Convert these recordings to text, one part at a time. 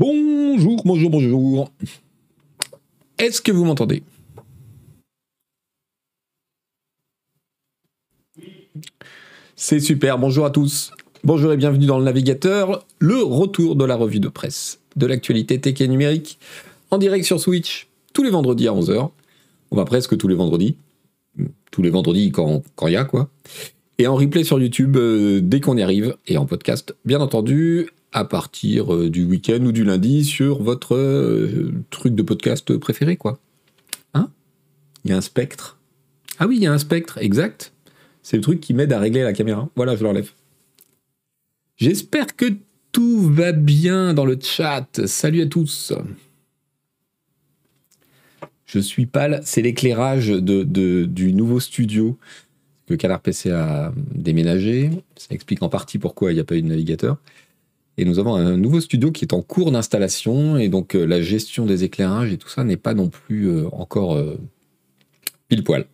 Bonjour, bonjour, bonjour. Est-ce que vous m'entendez? C'est super, bonjour à tous. Bonjour et bienvenue dans le navigateur, le retour de la revue de presse de l'actualité tech et numérique en direct sur Switch tous les vendredis à 11h. On va presque tous les vendredis. Tous les vendredis quand il y a quoi. Et en replay sur YouTube euh, dès qu'on y arrive. Et en podcast, bien entendu, à partir euh, du week-end ou du lundi sur votre euh, truc de podcast préféré, quoi. Hein? Il y a un spectre. Ah oui, il y a un spectre, exact. C'est le truc qui m'aide à régler la caméra. Voilà, je l'enlève. J'espère que tout va bien dans le chat. Salut à tous. Je suis pâle, c'est l'éclairage du nouveau studio que Canard PC a déménagé. Ça explique en partie pourquoi il n'y a pas eu de navigateur. Et nous avons un nouveau studio qui est en cours d'installation, et donc euh, la gestion des éclairages et tout ça n'est pas non plus euh, encore euh, pile poil.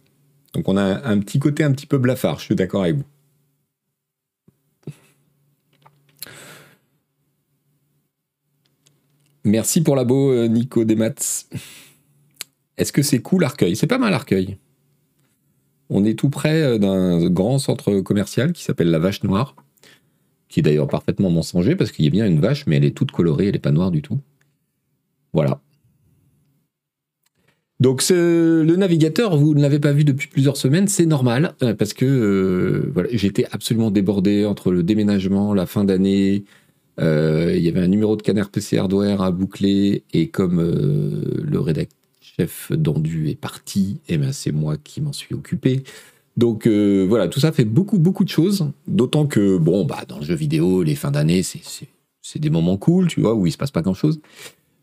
Donc on a un, petit côté un petit peu blafard, je suis d'accord avec vous. Merci pour la beau, Nico Desmats. Est-ce que c'est cool Arcueil? C'est pas mal Arcueil. On est tout près d'un grand centre commercial qui s'appelle la Vache Noire qui est d'ailleurs parfaitement mensonger parce qu'il y a bien une vache, mais elle est toute colorée, elle n'est pas noire du tout. Voilà. Donc le navigateur, vous ne l'avez pas vu depuis plusieurs semaines, c'est normal, euh, parce que euh, voilà, j'étais absolument débordé entre le déménagement, la fin d'année, euh, il y avait un numéro de Canard PC Hardware à boucler, et comme le rédacteur chef d'Endu est parti, et eh ben c'est moi qui m'en suis occupé. Donc euh, voilà, tout ça fait beaucoup, beaucoup de choses. D'autant que, bon, bah, dans le jeu vidéo, les fins d'année, c'est des moments cool, tu vois, où il se passe pas grand-chose.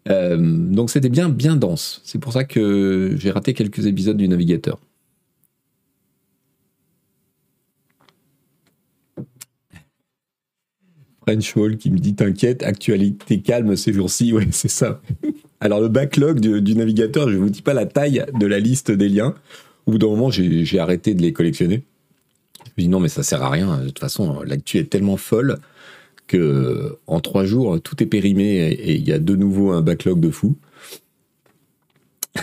Euh, donc c'était bien, bien dense. C'est pour ça que j'ai raté quelques épisodes du Navigateur. French Hall qui me dit T'inquiète, actualité calme ces jours-ci. Ouais, c'est ça. Alors, le backlog du, du, navigateur, je ne vous dis pas la taille de la liste des liens. Au bout d'un moment, j'ai arrêté de les collectionner. Je me dis non, mais ça sert à rien. De toute façon, l'actu est tellement folle que en trois jours, tout est périmé et il y a de nouveau un backlog de fou.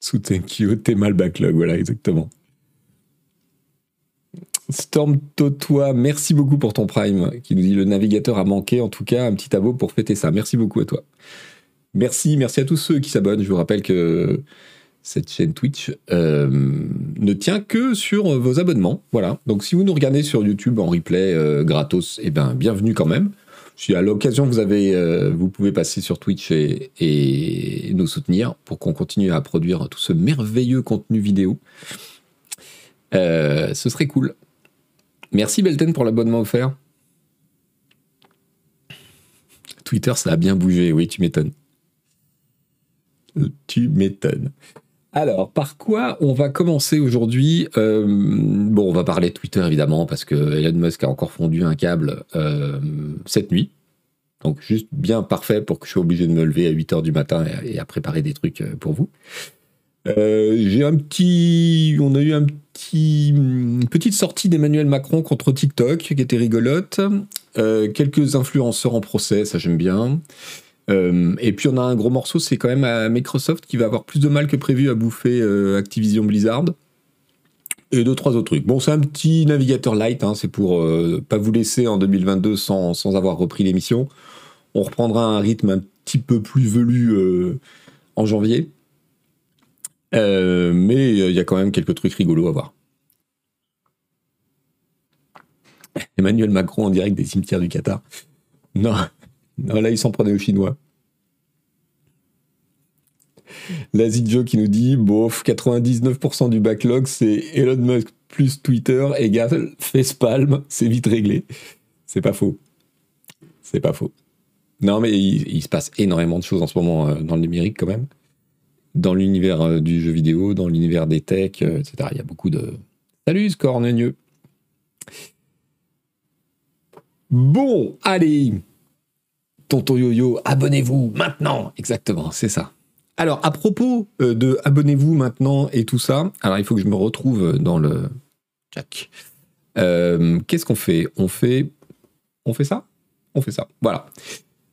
Sous t'es mal backlog, voilà, exactement. Storm Totois, merci beaucoup pour ton prime, qui nous dit le navigateur a manqué, en tout cas, un petit abo pour fêter ça. Merci beaucoup à toi. Merci, merci à tous ceux qui s'abonnent. Je vous rappelle que cette chaîne Twitch euh, ne tient que sur vos abonnements. Voilà. Donc si vous nous regardez sur YouTube en replay euh, gratos, eh ben bienvenue quand même. Si à l'occasion vous avez, euh, vous pouvez passer sur Twitch et, nous soutenir pour qu'on continue à produire tout ce merveilleux contenu vidéo. ce serait cool. Merci Belten pour l'abonnement offert. Twitter, ça a bien bougé, oui, tu m'étonnes. Tu m'étonnes. Alors, par quoi on va commencer aujourd'hui euh, Bon, on va parler de Twitter évidemment, parce que Elon Musk a encore fondu un câble euh, cette nuit. Donc, juste bien parfait pour que je sois obligé de me lever à 8 h du matin et, à préparer des trucs euh, pour vous. J'ai un petit. On a eu un petit, une petite sortie d'Emmanuel Macron contre TikTok qui était rigolote. quelques influenceurs en procès, ça j'aime bien. Euh, et puis on a un gros morceau, c'est quand même à Microsoft qui va avoir plus de mal que prévu à bouffer euh, Activision Blizzard. Et deux, trois autres trucs. Bon, c'est un petit navigateur light, hein, c'est pour euh, pas vous laisser en 2022 sans, sans avoir repris l'émission. On reprendra un rythme un petit peu plus velu en janvier. mais il y a quand même quelques trucs rigolos à voir. Emmanuel Macron en direct des cimetières du Qatar. Non, là, ils s'en prenaient aux Chinois. L'Asie Joe qui nous dit bof, 99% du backlog, c'est Elon Musk plus Twitter égale Facepalm, c'est vite réglé. C'est pas faux. C'est pas faux. Non, mais il, se passe énormément de choses en ce moment euh, dans le numérique quand même. Dans l'univers euh, du jeu vidéo, dans l'univers des techs, euh, etc. Il y a beaucoup de. Salut, Scorneux. Bon, allez, Tonton Yo-Yo, abonnez-vous maintenant. Exactement, c'est ça. Alors, à propos euh, de abonnez-vous maintenant et tout ça, alors il faut que je me retrouve dans le Jack. Euh, qu'est-ce qu'on fait? On fait on fait ça? On fait ça. Voilà.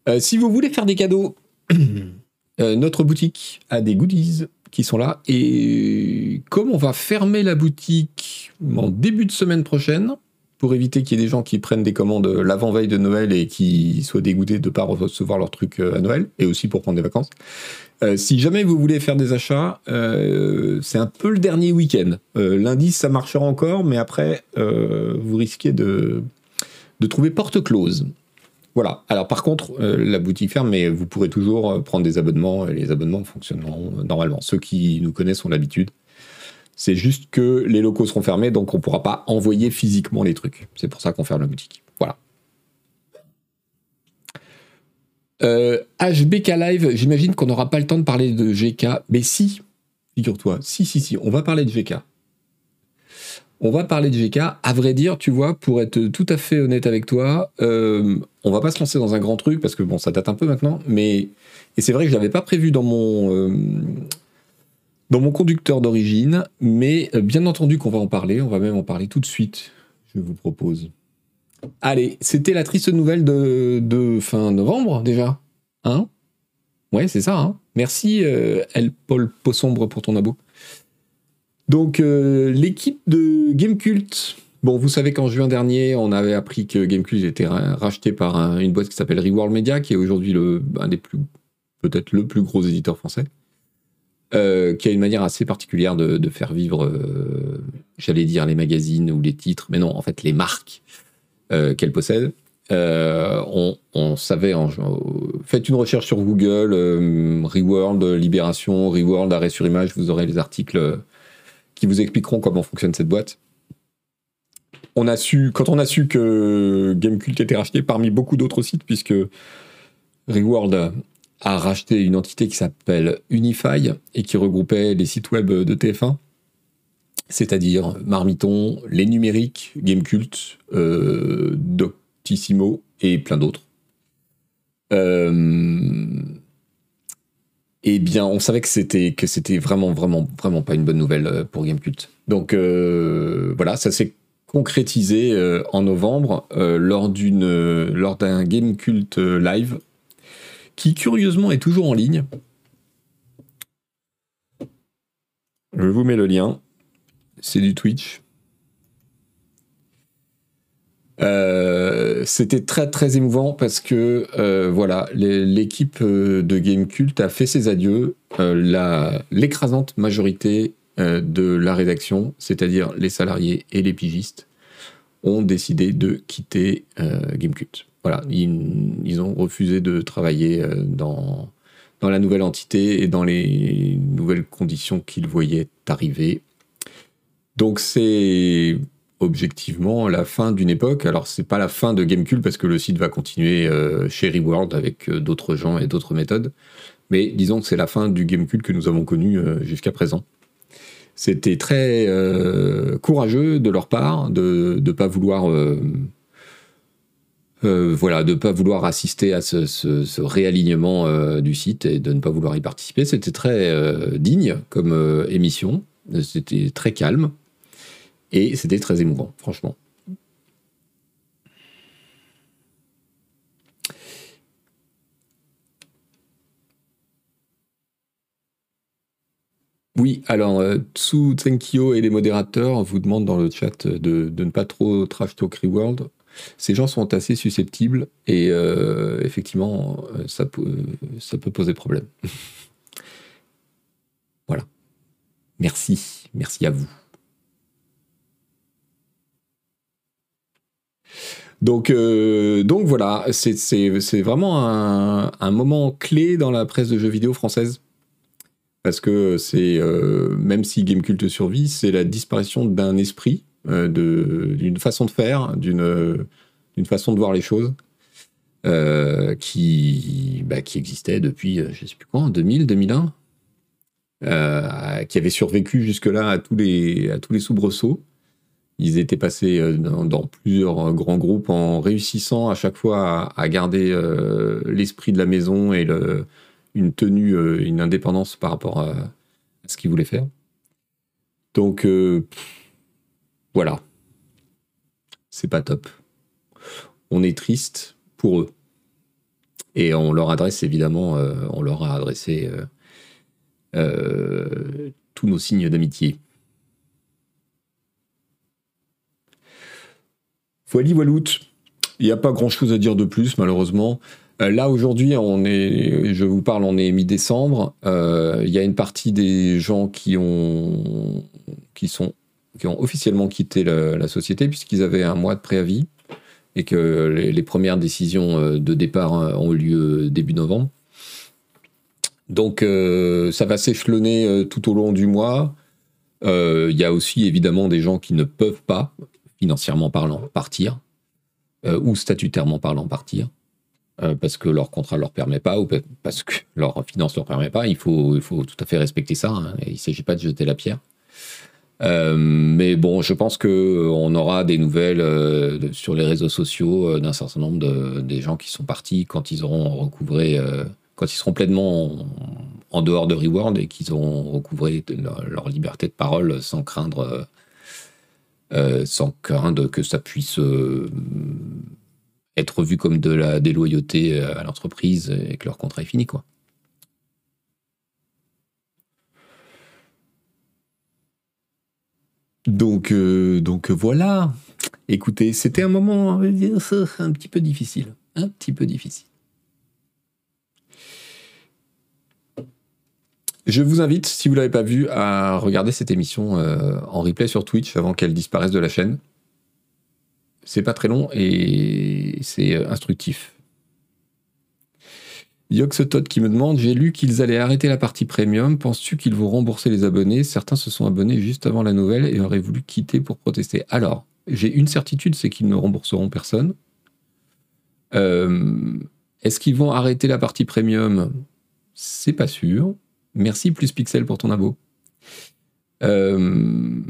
Euh, si vous voulez faire des cadeaux, notre boutique a des goodies qui sont là. Et comme on va fermer la boutique en début de semaine prochaine, pour éviter qu'il y ait des gens qui prennent des commandes l'avant-veille de Noël et qui soient dégoûtés de ne pas recevoir leur truc à Noël, et aussi pour prendre des vacances. si jamais vous voulez faire des achats, c'est un peu le dernier week-end. lundi, ça marchera encore, mais après, vous risquez de, trouver porte close. Voilà. Alors par contre, euh, la boutique ferme, mais vous pourrez toujours euh, prendre des abonnements. Et les abonnements fonctionneront normalement. Ceux qui nous connaissent ont l'habitude. C'est juste que les locaux seront fermés, donc on ne pourra pas envoyer physiquement les trucs. C'est pour ça qu'on ferme la boutique. Voilà. HBK euh, Live, j'imagine qu'on n'aura pas le temps de parler de GK. Mais si, figure-toi, si, si, si, on va parler de GK. On va parler de GK. À vrai dire, tu vois, pour être tout à fait honnête avec toi, euh, on va pas se lancer dans un grand truc parce que bon, ça date un peu maintenant, mais et c'est vrai que je l'avais pas prévu dans mon euh, dans mon conducteur d'origine, mais euh, bien entendu qu'on va en parler. On va même en parler tout de suite. Je vous propose. Allez, c'était la triste nouvelle de, fin novembre déjà, hein? Ouais, c'est ça. Hein Merci, El Paul Possombre, pour ton abo. Donc euh, l'équipe de Gamecult, bon vous savez qu'en juin dernier on avait appris que Gamecult était racheté par une boîte qui s'appelle Reworld Media, qui est aujourd'hui un des plus peut-être le plus gros éditeur français, euh, qui a une manière assez particulière de, faire vivre, euh, j'allais dire les magazines ou les titres, mais non en fait les marques qu'elle possède. on, savait, faites une recherche sur Google, Reworld, Libération, Reworld, arrêt sur image, vous aurez les articles qui vous expliqueront comment fonctionne cette boîte. On a su, quand on a su que Gamecult était racheté parmi beaucoup d'autres sites, puisque Reworld a racheté une entité qui s'appelle Unify et qui regroupait les sites web de TF1, c'est-à-dire Marmiton, Les Numériques, Gamecult, euh, Doctissimo et plein d'autres. Euh, eh bien, on savait que c'était que c'était vraiment vraiment vraiment pas une bonne nouvelle euh, pour Gamecult. Donc euh, voilà, ça s'est concrétisé en novembre lors d'une lors d'un Gamecult live qui curieusement est toujours en ligne. Je vous mets le lien. C'est du Twitch. Euh, c'était très très émouvant parce que euh, voilà, l'équipe euh, de Game Cult a fait ses adieux. L'écrasante majorité de la rédaction, c'est-à-dire les salariés et les pigistes, ont décidé de quitter Game Cult. Voilà, ils, ont refusé de travailler dans, dans la nouvelle entité et dans les nouvelles conditions qu'ils voyaient arriver. Donc c'est objectivement la fin d'une époque. Alors c'est pas la fin de Gamecube parce que le site va continuer euh, chez Reworld avec euh, d'autres gens et d'autres méthodes. Mais disons que c'est la fin du Gamecube que nous avons connu euh, jusqu'à présent. C'était très courageux de leur part de ne pas vouloir voilà, de pas vouloir assister à ce, réalignement du site et de ne pas vouloir y participer. C'était très digne comme émission. C'était très calme. Et c'était très émouvant, franchement. Oui, alors euh, Tsu Tsenkyo et les modérateurs vous demandent dans le chat de, ne pas trop trash talk Reworld. Ces gens sont assez susceptibles et euh, effectivement, euh, ça peut, ça peut poser problème. voilà. Merci, merci à vous. Donc, euh, donc voilà, c'est vraiment un, moment clé dans la presse de jeux vidéo française. Parce que c'est, euh, même si Gamecult survit, c'est la disparition d'un esprit, euh, d'une façon de faire, d'une façon de voir les choses, qui, bah, qui existait depuis, je ne sais plus quoi, 2000, 2001, qui avait survécu jusque-là à tous les, les soubresauts ils étaient passés euh, dans, plusieurs euh, grands groupes en réussissant à chaque fois à, garder euh, l'esprit de la maison et une tenue, une indépendance par rapport à, ce qu'ils voulaient faire. Donc voilà, c'est pas top. On est triste pour eux. Et on leur adresse évidemment, on leur a adressé tous nos signes d'amitié. Voilà, voilout. Il n'y a pas grand chose à dire de plus, malheureusement. Euh, là, aujourd'hui, on est, je vous parle, on est mi-décembre. Euh, il y a une partie des gens qui ont, qui sont, qui ont officiellement quitté la, société puisqu'ils avaient un mois de préavis et que les, premières décisions euh, de départ ont eu lieu début novembre. Donc, ça va s'échelonner tout au long du mois. Il y a aussi évidemment des gens qui ne peuvent pas, financièrement parlant, partir ou statutairement parlant, partir. Euh, parce que leur contrat ne leur permet pas ou parce que leur finance ne leur permet pas. Il faut, il faut tout à fait respecter ça. Hein, il ne s'agit pas de jeter la pierre. Euh, mais bon, je pense qu'on aura des nouvelles euh, sur les réseaux sociaux d'un certain nombre de des gens qui sont partis quand ils auront recouvré, quand ils seront pleinement en, dehors de Reworld et qu'ils auront recouvré leur, liberté de parole sans craindre, sans craindre que ça puisse être vu comme de la déloyauté euh, à l'entreprise et que leur contrat est fini, quoi. Donc, euh, donc voilà. Écoutez, c'était un moment, un petit peu difficile. Un petit peu difficile. Je vous invite, si vous ne l'avez pas vu, à regarder cette émission euh, en replay sur Twitch avant qu'elle disparaisse de la chaîne. C'est pas très long et c'est euh, Yoxotot qui me demande J'ai lu qu'ils allaient arrêter la partie premium. Penses-tu qu'ils vont rembourser les abonnés? Certains se sont abonnés juste avant la nouvelle et auraient voulu quitter pour protester. Alors, j'ai une certitude c'est qu'ils ne rembourseront personne. Euh, est-ce qu'ils vont arrêter la partie premium? C'est pas sûr. Merci plus Pixel pour ton abo. Euh,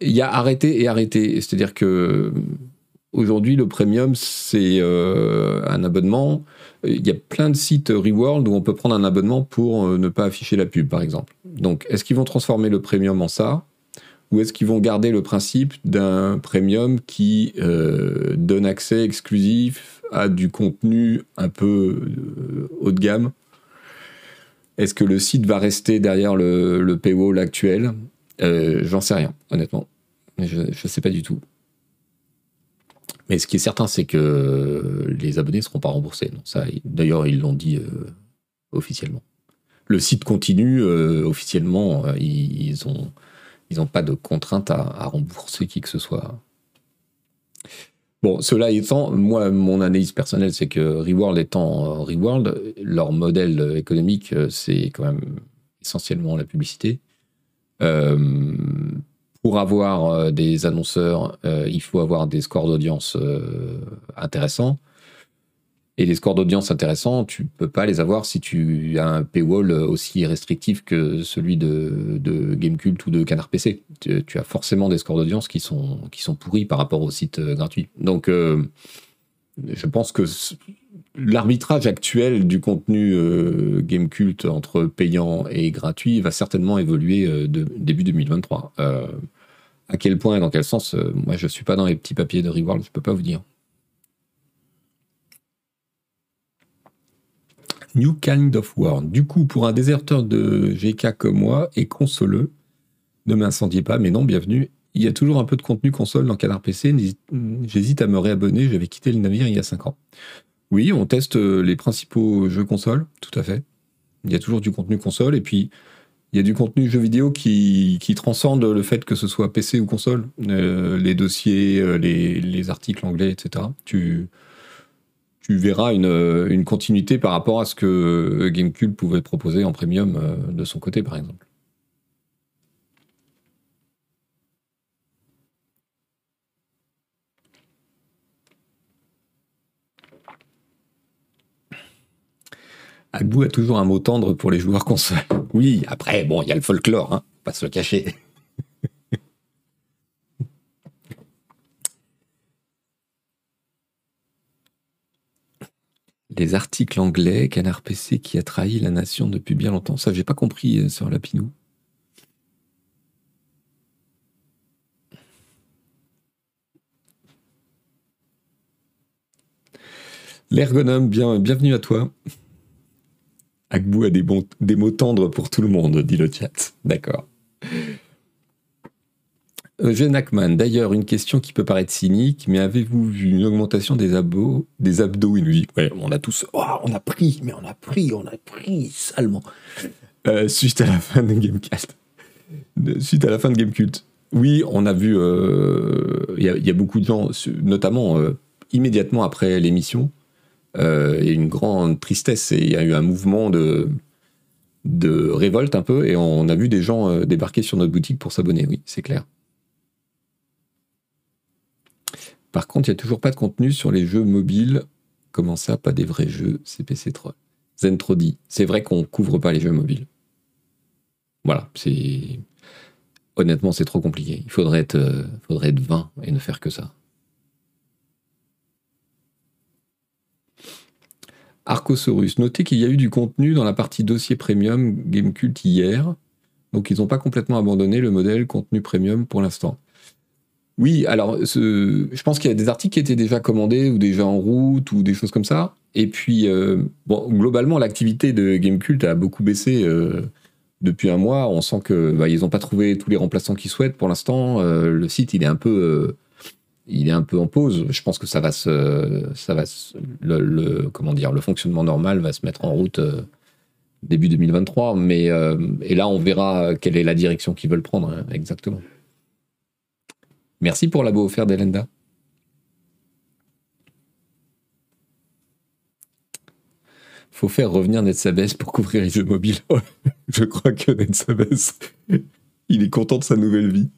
il y a arrêté et arrêté. C'est-à-dire que aujourd'hui, le premium, c'est euh, un abonnement. Il y a plein de sites Reworld où on peut prendre un abonnement pour euh, ne pas afficher la pub, par exemple. Donc, est-ce qu'ils vont transformer le premium en ça? Ou est-ce qu'ils vont garder le principe d'un premium qui euh, donne accès exclusif à du contenu un peu haut de gamme? Est-ce que le site va rester derrière le, paywall actuel? J'en sais rien, honnêtement. Je ne sais pas du tout. Mais ce qui est certain, c'est que les abonnés ne seront pas remboursés. D'ailleurs, ils l'ont dit euh, officiellement. Le site continue euh, officiellement. ils n'ont ils ont pas de contrainte à, rembourser qui que ce soit. Bon, cela étant, moi, mon analyse personnelle, c'est que Reworld étant Reworld, leur modèle économique, c'est quand même essentiellement la publicité. Euh, pour avoir euh, des annonceurs, euh, il faut avoir des scores d'audience intéressants. Et les scores d'audience intéressants, tu peux pas les avoir si tu as un paywall aussi restrictif que celui de, Gamecult ou de Canard PC. Tu, as forcément des scores d'audience qui sont, qui sont pourris par rapport au site gratuit. Donc, je pense que l'arbitrage actuel du contenu euh, game culte entre payant et gratuit va certainement évoluer euh, début 2023. Euh, à quel point et dans quel sens, moi je suis pas dans les petits papiers de Reworld, je peux pas vous dire. New Kind of World. Du coup, pour un déserteur de GK comme moi et consoleux, ne m'incendiez pas, mais non, bienvenue. Il y a toujours un peu de contenu console dans Canard PC. J'hésite à me réabonner, j'avais quitté le navire il y a 5 ans. Oui, on teste euh, les principaux jeux console, tout à fait. Il y a toujours du contenu console, et puis il y a du contenu jeu vidéo qui, transcende le fait que ce soit PC ou console. Euh, les dossiers, euh, les, articles anglais, etc. Tu, verras une, une, continuité par rapport à ce que Gamecube pouvait proposer en premium de son côté, par exemple. Agbou a toujours un mot tendre pour les joueurs console. Oui, après, bon, il y a le folklore, hein, pas se le cacher. les articles anglais, Canard PC qui a trahi la nation depuis bien longtemps. Ça, j'ai pas compris euh, sur Lapinou. L'ergonome, bien, bienvenue à toi. Agbou a des, mots tendres pour tout le monde, dit le chat. D'accord. Eugène Ackman, d'ailleurs, une question qui peut paraître cynique, mais avez-vous vu une augmentation des abdos, des abdos? Il on a tous, oh, on a pris, mais on a pris, on a pris salement. Euh, suite à la fin de Gamecult. Suite à la fin de Gamecult. Oui, on a vu, il euh, y, a beaucoup de gens, notamment euh, immédiatement après l'émission, y a une grande tristesse et il y a eu un mouvement de, de révolte un peu, et on a vu des gens débarquer sur notre boutique pour s'abonner, oui, c'est clair. Par contre, il n'y a toujours pas de contenu sur les jeux mobiles. Comment ça, pas des vrais jeux CPC Troll Zentrodi, c'est vrai qu'on couvre pas les jeux mobiles. Voilà, c'est. Honnêtement, c'est trop compliqué. Il faudrait être, euh, faudrait être 20 et ne faire que ça. Arcosaurus, notez qu'il y a eu du contenu dans la partie dossier premium Gamecult hier, donc ils n'ont pas complètement abandonné le modèle contenu premium pour l'instant. Oui, alors je pense qu'il y a des articles qui étaient déjà commandés ou déjà en route ou des choses comme ça. Et puis, euh, globalement, l'activité de Gamecult a beaucoup baissé euh, depuis un mois. On sent que bah, ils n'ont pas trouvé tous les remplaçants qu'ils souhaitent pour l'instant. Euh, le site, il est un peu, il est un peu en pause. Je pense que ça va se, ça va le, comment dire, le fonctionnement normal va se mettre en route début 2023. Mais et là, on verra quelle est la direction qu'ils veulent prendre hein, exactement. Merci pour l'abo offert d'Elenda. Faut faire revenir Netsabes pour couvrir les jeux mobiles. Je crois que Netsabes, il est content de sa nouvelle vie.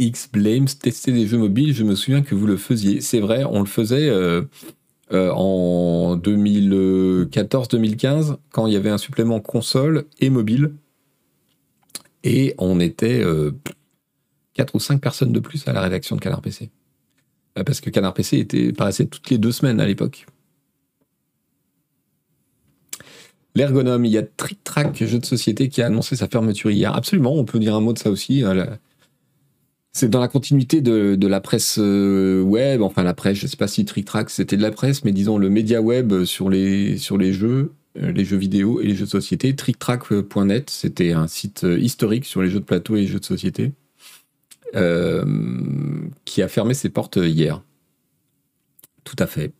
X Blames, tester des jeux mobiles, je me souviens que vous le faisiez. C'est vrai, on le faisait. Euh, euh, en 2014-2015 quand il y avait un supplément console et mobile. Et on était euh, 4 ou 5 personnes de plus à la rédaction de Canard PC. Euh, parce que Canard PC était, paraissait toutes les deux semaines à l'époque. L'ergonome, il y a Trick Track, jeu de société, qui a annoncé sa fermeture hier. Absolument, on peut dire un mot de ça aussi. Hein, c'est dans la continuité de, la presse euh, web, enfin la presse, je sais pas si Trick Track c'était de la presse, mais disons le média web sur les, sur les jeux, euh, les jeux vidéo et les jeux de société. TrickTrack.net, c'était un site euh, historique sur les jeux de plateau et les jeux de société, qui a fermé ses portes hier. Tout à fait.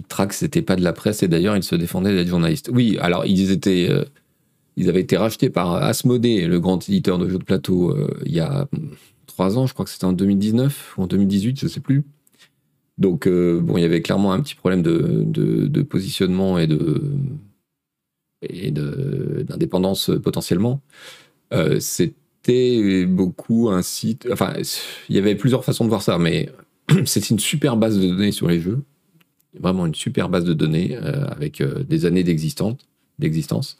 Track, c'était pas de la presse et d'ailleurs ils se défendaient d'être journalistes. Oui, alors ils étaient, euh, ils avaient été rachetés par Asmodee, le grand éditeur de jeux de plateau, euh, il y a trois ans, je crois que c'était en 2019 ou en 2018, je sais plus. Donc euh, bon, il y avait clairement un petit problème de, de, positionnement et de et d'indépendance potentiellement. c'était beaucoup un site. Enfin, il y avait plusieurs façons de voir ça, mais c'est une super base de données sur les jeux vraiment une super base de données euh, avec euh, des années d'existence.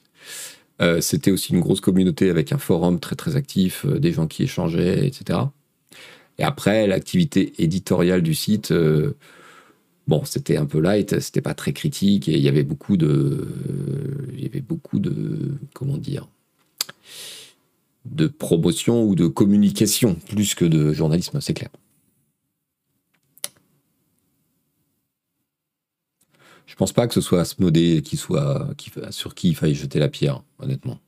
Euh, c'était aussi une grosse communauté avec un forum très très actif, des gens qui échangeaient, etc. Et après, l'activité éditoriale du site, bon, c'était un peu light, c'était pas très critique et il y avait beaucoup de, il y avait beaucoup de, comment dire, de promotion ou de communication plus que de journalisme, c'est clair. Je pense pas que ce soit Asmodée qui soit, sur qui il faille jeter la pierre, honnêtement.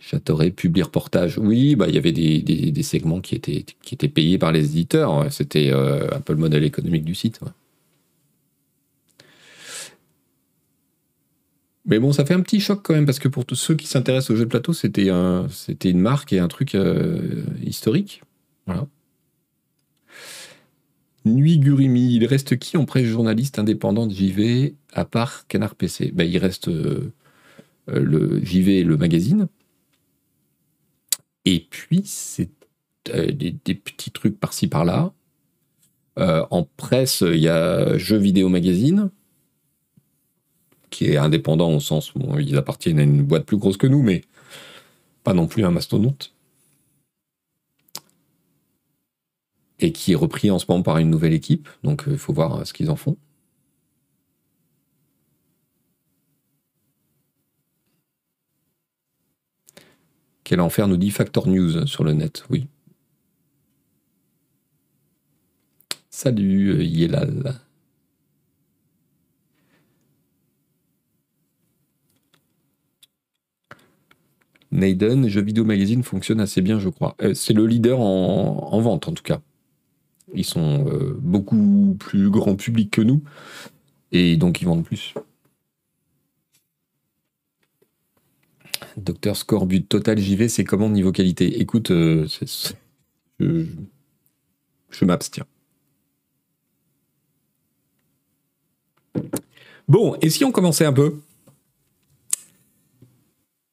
Châteauret, publie reportage. Oui, bah, il y avait des, segments qui étaient, payés par les éditeurs. C'était euh, un peu le modèle économique du site. Mais bon, ça fait un petit choc quand même, parce que pour tous ceux qui s'intéressent au jeu de plateau, c'était un, une marque et un truc euh, historique. Voilà. Nuit Gurimi, il reste qui en presse journaliste indépendant de JV à part Canard PC ben, Il reste euh, euh, le JV, le magazine. Et puis, c'est euh, des, petits trucs par-ci par-là. en presse, il y a Jeux Vidéo Magazine, qui est indépendant au sens où ils appartiennent à une boîte plus grosse que nous, mais pas non plus un mastodonte. Et qui est repris en ce moment par une nouvelle équipe, donc il faut voir ce qu'ils en font. Quel enfer nous dit Factor News sur le net, oui. Salut euh, Yelal. Naden, Jeux Vidéo Magazine fonctionne assez bien, je crois. Euh, c'est le leader en, vente, en tout cas. Ils sont euh, beaucoup plus grand public que nous, et donc ils vendent plus. Docteur Scorbut, Total JV, c'est comment niveau qualité? Écoute, euh, je m'abstiens. Bon, et si on commençait un peu?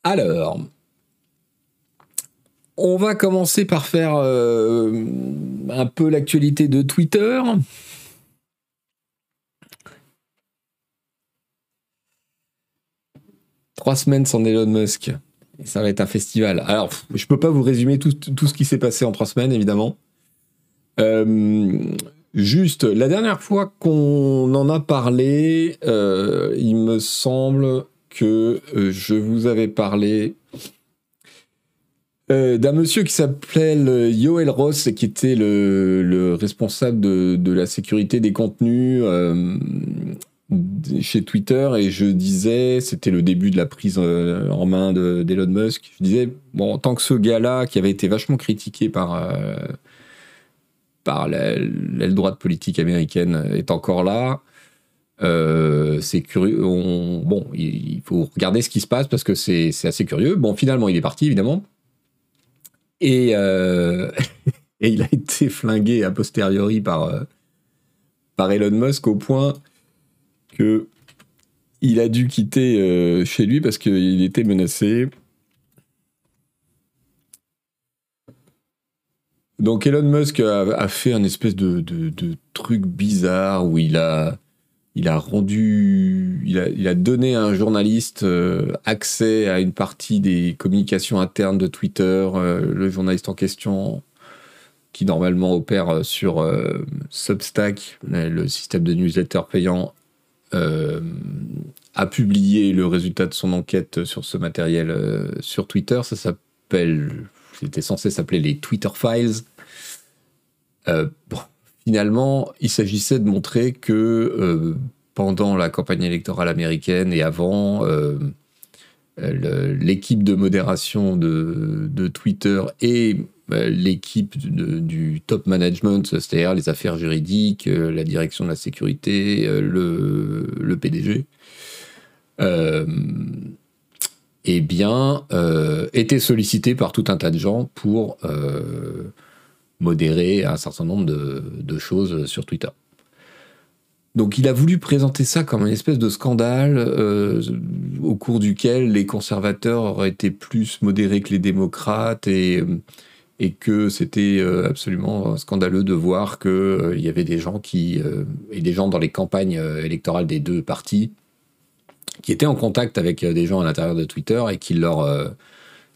Alors, on va commencer par faire euh, un peu l'actualité de Twitter. Trois semaines sans Elon Musk. ça va être un festival. Alors, je peux pas vous résumer tout, ce qui s'est passé en trois semaines, évidemment. Euh, juste, la dernière fois qu'on en a parlé, euh, il me semble que je vous avais parlé d'un monsieur qui s'appelait Yoel Ross, qui était le, responsable de, la sécurité des contenus chez Twitter et je disais, c'était le début de la prise euh, en main d'Elon Musk, je disais, bon, tant que ce gars-là, qui avait été vachement critiqué par, euh, par l'aile droite politique américaine, est encore là, euh, c'est curieux. bon, il, faut regarder ce qui se passe parce que c'est assez curieux. Bon, finalement, il est parti, évidemment. Et, et il a été flingué a posteriori par, par Elon Musk au point que il a dû quitter euh, chez lui parce qu'il était menacé. Donc Elon Musk a, fait un espèce de, truc bizarre où il a, il a rendu, il a, donné à un journaliste euh, accès à une partie des communications internes de Twitter. Euh, le journaliste en question, qui normalement opère sur Substack, le système de newsletter payant, euh, a publié le résultat de son enquête sur ce matériel euh, sur Twitter. Ça s'appelle, c'était censé s'appeler les Twitter Files. Euh, finalement, il s'agissait de montrer que pendant la campagne électorale américaine et avant, l'équipe de modération de, Twitter et l'équipe du top management, c'est-à-dire les affaires juridiques, euh, la direction de la sécurité, euh, le, PDG, euh, eh bien, était sollicité par tout un tas de gens pour modérer un certain nombre de, choses sur Twitter. Donc il a voulu présenter ça comme une espèce de scandale au cours duquel les conservateurs auraient été plus modérés que les démocrates et et que c'était euh, absolument scandaleux de voir qu'il euh, y avait des gens qui euh, et des gens dans les campagnes électorales des deux partis qui étaient en contact avec des gens à l'intérieur de Twitter et qui leur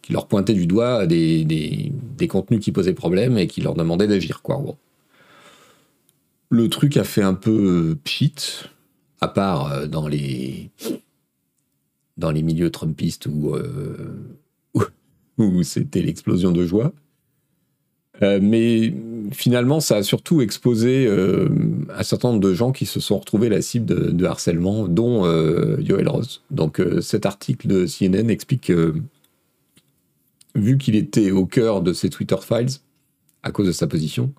qui leur pointaient du doigt des, des, contenus qui posaient problème et qui leur demandaient d'agir quoi Le truc a fait un peu pchit, à part dans les dans les milieux trumpistes où, où c'était l'explosion de joie. Euh, mais finalement, ça a surtout exposé euh, un certain nombre de gens qui se sont retrouvés la cible de, harcèlement, dont euh, Yoel Ross. Donc cet article de CNN explique que, vu qu'il était au cœur de ces Twitter Files, à cause de sa position,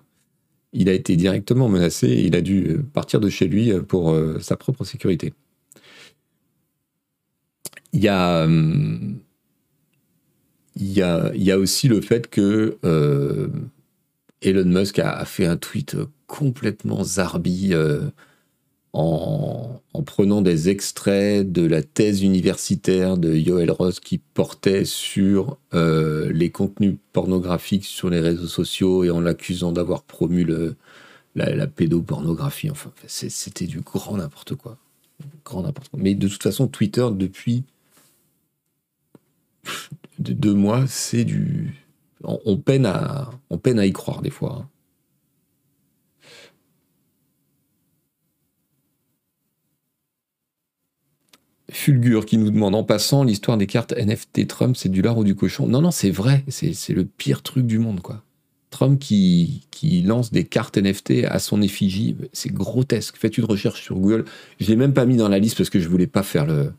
il a été directement menacé et il a dû partir de chez lui pour sa propre sécurité. Il y a aussi le fait que euh, Elon Musk a, fait un tweet complètement zarbi euh, en, prenant des extraits de la thèse universitaire de Yoel Ross qui portait sur euh, les contenus pornographiques sur les réseaux sociaux et en l'accusant d'avoir promu le, la, pédopornographie. Enfin, c'était du grand n'importe quoi. Grand n'importe. Mais de toute façon, Twitter, depuis de deux mois, c'est du. On, peine à, on peine à y croire des fois. Hein. Fulgure qui nous demande en passant l'histoire des cartes NFT Trump, c'est du lard ou du cochon? Non, non, c'est vrai, c'est le pire truc du monde, quoi. Trump qui, qui lance des cartes NFT à son effigie, c'est grotesque. Faites une recherche sur Google? Je l'ai même pas mis dans la liste parce que je voulais pas faire le.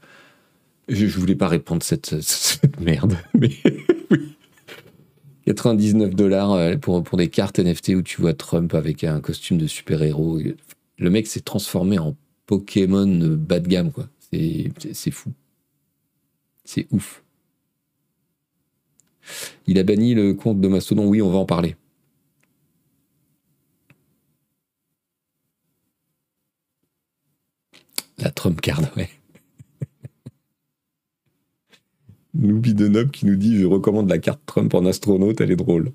Je, je voulais pas répondre cette, cette merde. Mais oui. 99 dollars euh, pour, pour des cartes NFT où tu vois Trump avec un costume de super-héros. Le mec s'est transformé en Pokémon bas de gamme, quoi. C'est fou. C'est ouf. Il a banni le compte de Mastodon. Oui, on va en parler. La Trump card, ouais. Loubi de Nob qui nous dit Je recommande la carte Trump en astronaute, elle est drôle.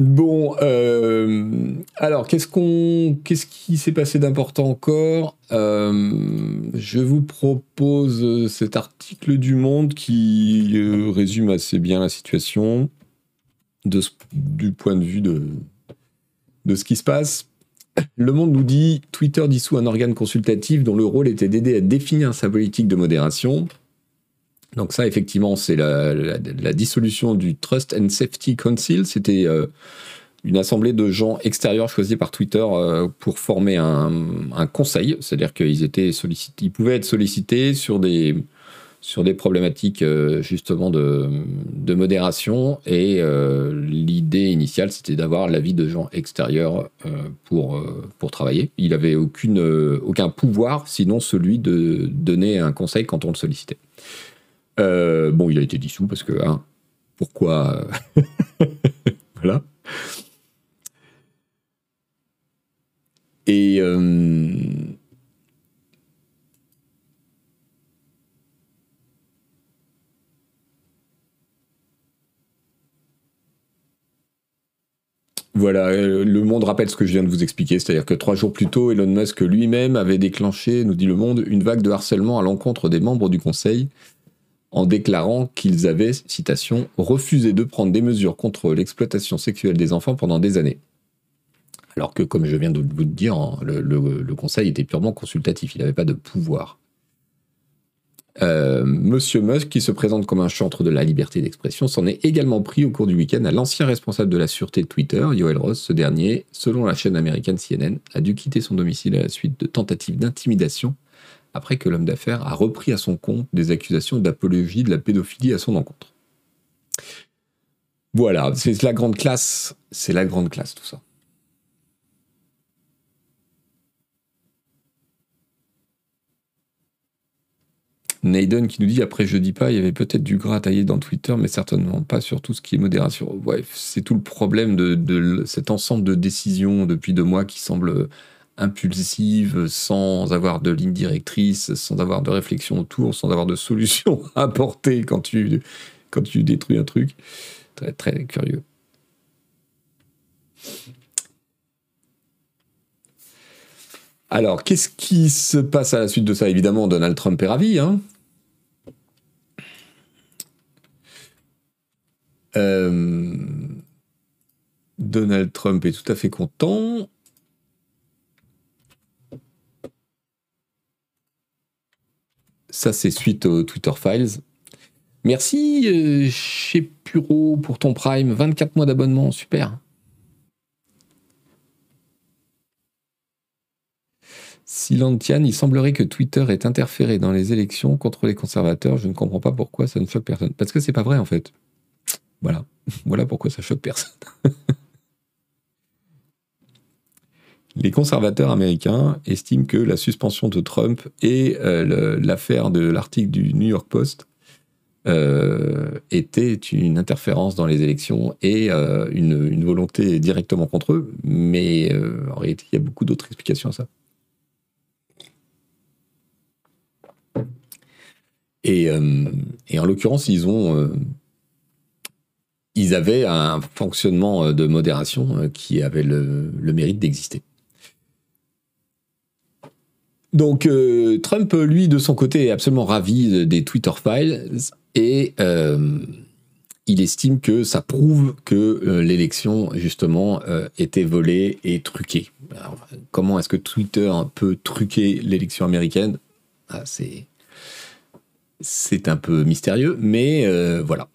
Bon, euh, alors qu'est-ce qu'on, qu'est-ce qui s'est passé d'important encore euh, Je vous propose cet article du Monde qui euh, résume assez bien la situation du point de vue de, de ce qui se passe. Le Monde nous dit Twitter dissout un organe consultatif dont le rôle était d'aider à définir sa politique de modération. Donc ça, effectivement, c'est la, dissolution du Trust and Safety Council. C'était euh, une assemblée de gens extérieurs choisis par Twitter euh, pour former un, conseil. C'est-à-dire qu'ils étaient sollicités, ils pouvaient être sollicités sur des sur des problématiques euh, justement de, modération. Et l'idée initiale, c'était d'avoir l'avis de gens extérieurs pour, pour travailler. Il n'avait aucun pouvoir, sinon celui de donner un conseil quand on le sollicitait. Euh, bon, il a été dissous parce que, hein, pourquoi Voilà. Et. Euh, voilà, euh, le monde rappelle ce que je viens de vous expliquer, c'est-à-dire que trois jours plus tôt, Elon Musk lui-même avait déclenché, nous dit le monde, une vague de harcèlement à l'encontre des membres du Conseil en déclarant qu'ils avaient, citation, refusé de prendre des mesures contre l'exploitation sexuelle des enfants pendant des années. Alors que, comme je viens de vous le dire, hein, le, Conseil était purement consultatif, il n'avait pas de pouvoir. Euh, Monsieur Musk, qui se présente comme un chantre de la liberté d'expression, s'en est également pris au cours du week-end à l'ancien responsable de la sûreté de Twitter, Yoel Ross. Ce dernier, selon la chaîne américaine CNN, a dû quitter son domicile à la suite de tentatives d'intimidation après que l'homme d'affaires a repris à son compte des accusations d'apologie de la pédophilie à son encontre. Voilà, c'est la grande classe, c'est la grande classe tout ça. Naden qui nous dit après je dis pas, il y avait peut-être du gras taillé dans Twitter, mais certainement pas sur tout ce qui est modération. Ouais, c'est tout le problème de, de, cet ensemble de décisions depuis deux mois qui semblent impulsive, sans avoir de ligne directrice, sans avoir de réflexion autour, sans avoir de solution à apporter quand tu, quand tu détruis un truc. Très, très curieux. Alors, qu'est-ce qui se passe à la suite de ça? Évidemment, Donald Trump est ravi. Hein euh, Donald Trump est tout à fait content. Ça, c'est suite aux Twitter Files. Merci euh, chez Puro pour ton Prime. 24 mois d'abonnement, super. Silantian, il semblerait que Twitter ait interféré dans les élections contre les conservateurs. Je ne comprends pas pourquoi ça ne choque personne. Parce que c'est pas vrai en fait. Voilà. voilà pourquoi ça choque personne. Les conservateurs américains estiment que la suspension de Trump et euh, l'affaire de l'article du New York Post euh, était une interférence dans les élections et euh, une, volonté directement contre eux, mais en réalité, il y a beaucoup d'autres explications à ça. Et, en l'occurrence, ils ont, ils avaient un fonctionnement de modération qui avait le mérite d'exister. Donc Trump, lui, de son côté, est absolument ravi des Twitter Files et il estime que ça prouve que l'élection, justement, était volée et truquée. comment est-ce que Twitter peut truquer l'élection américaine? Ah, c'est un peu mystérieux, mais voilà.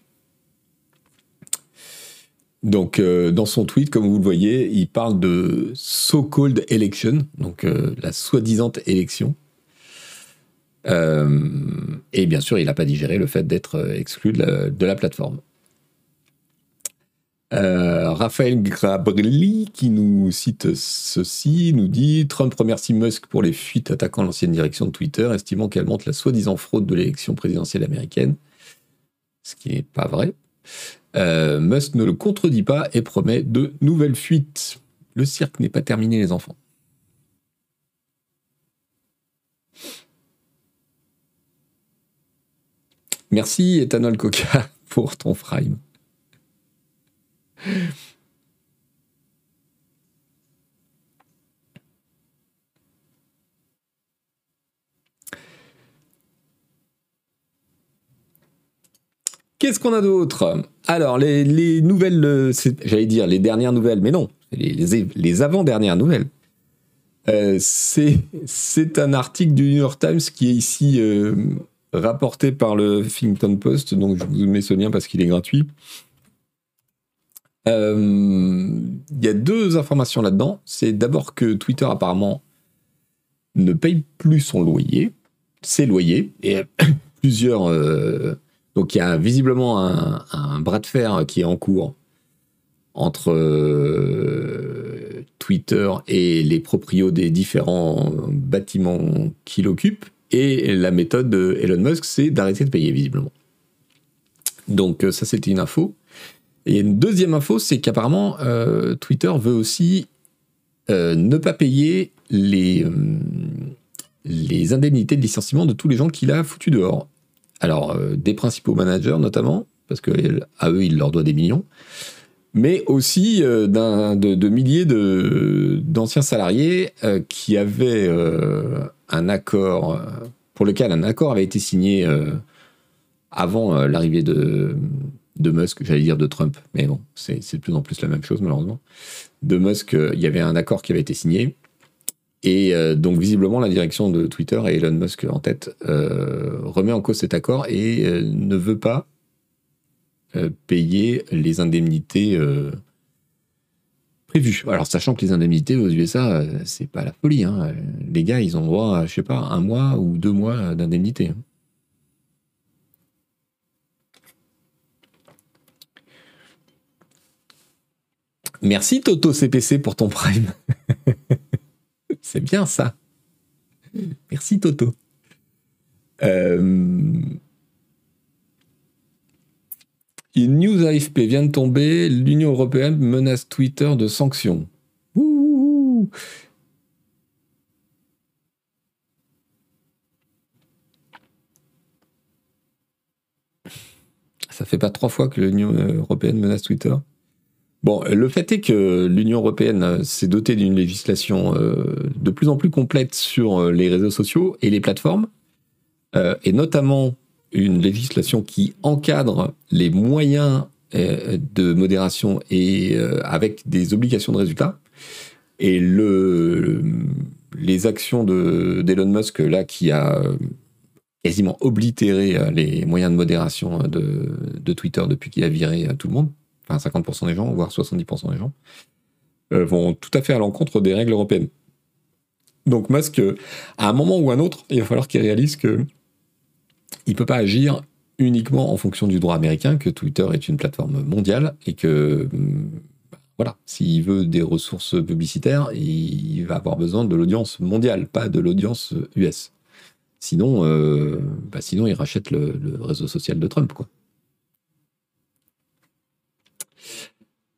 Donc, euh, dans son tweet, comme vous le voyez, il parle de so-called election, donc euh, la soi-disant élection. Euh, et bien sûr, il n'a pas digéré le fait d'être exclu de la, plateforme. Raphaël Grabri, qui nous cite ceci, nous dit Trump remercie Musk pour les fuites attaquant l'ancienne direction de Twitter, estimant qu'elle montre la soi-disant fraude de l'élection présidentielle américaine. Ce qui n'est pas vrai. Euh, Musk ne le contredit pas et promet de nouvelles fuites. Le cirque n'est pas terminé, les enfants. Merci, Ethanol Coca, pour ton frame. Qu'est-ce qu'on a d'autre? Alors, les, nouvelles, euh, j'allais dire les dernières nouvelles, mais non, les, avant-dernières nouvelles. Euh, c'est un article du New York Times qui est ici euh, rapporté par le Huffington Post, donc je vous mets ce lien parce qu'il est gratuit. Il y a deux informations là-dedans. C'est d'abord que Twitter apparemment ne paye plus son loyer, ses loyers, et plusieurs donc il y a visiblement un, bras de fer qui est en cours entre euh, Twitter et les proprios des différents bâtiments qu'il occupe. Et la méthode de Elon Musk, c'est d'arrêter de payer visiblement. Donc euh, ça, c'était une info. Et une deuxième info, c'est qu'apparemment, euh, Twitter veut aussi ne pas payer les, les indemnités de licenciement de tous les gens qu'il a foutus dehors. Alors, euh, des principaux managers notamment, parce qu'à eux, il leur doit des millions, mais aussi euh, de, milliers d'anciens salariés euh, qui avaient un accord, pour lequel un accord avait été signé avant l'arrivée de, de Musk, j'allais dire de Trump, mais bon, c'est de plus en plus la même chose malheureusement. De Musk, il y avait un accord qui avait été signé et euh, donc visiblement, la direction de Twitter et Elon Musk en tête euh, remet en cause cet accord et euh, ne veut pas payer les indemnités prévues. Alors sachant que les indemnités aux USA, c'est pas la folie. Hein. Les gars, ils ont droit à, je sais pas, un mois ou deux mois d'indemnité. Merci Toto CPC pour ton prime. C'est bien ça. Merci Toto. Euh, une news AFP vient de tomber. L'Union européenne menace Twitter de sanctions. Ça fait pas trois fois que l'Union européenne menace Twitter. Le fait est que l'Union européenne s'est dotée d'une législation euh, de plus en plus complète sur euh, les réseaux sociaux et les plateformes, euh, et notamment une législation qui encadre les moyens de modération et avec des obligations de résultat. Et le, les actions d'Elon Musk, là, qui a quasiment oblitéré les moyens de modération de Twitter depuis qu'il a viré tout le monde, enfin 50% des gens, voire 70% des gens, euh, vont tout à fait à l'encontre des règles européennes. Donc Musk, euh, à un moment ou un autre, il va falloir qu'il réalise que il peut pas agir uniquement en fonction du droit américain, que Twitter est une plateforme mondiale et que mm, voilà, s'il veut des ressources publicitaires, il va avoir besoin de l'audience mondiale, pas de l'audience US. Sinon, euh, bah sinon, il rachète le, le réseau social de Trump, quoi.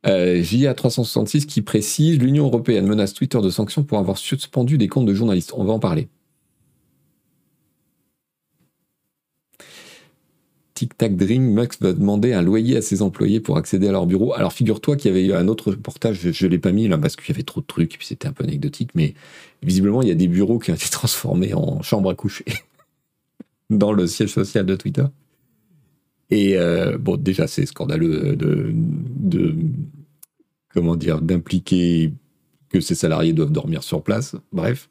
Euh, JA 366 qui précise l'Union européenne menace Twitter de sanctions pour avoir suspendu des comptes de journalistes. On va en parler. Tic Tac Dream, Musk va demander un loyer à ses employés pour accéder à leur bureau. Alors figure-toi qu'il y avait eu un autre reportage, je ne l'ai pas mis là parce qu'il y avait trop de trucs, puis c'était un peu anecdotique, mais visiblement il y a des bureaux qui ont été transformés en chambre à coucher dans le siège social de Twitter. Et euh, bon, déjà c'est scandaleux de, de comment dire d'impliquer que ces salariés doivent dormir sur place. Bref.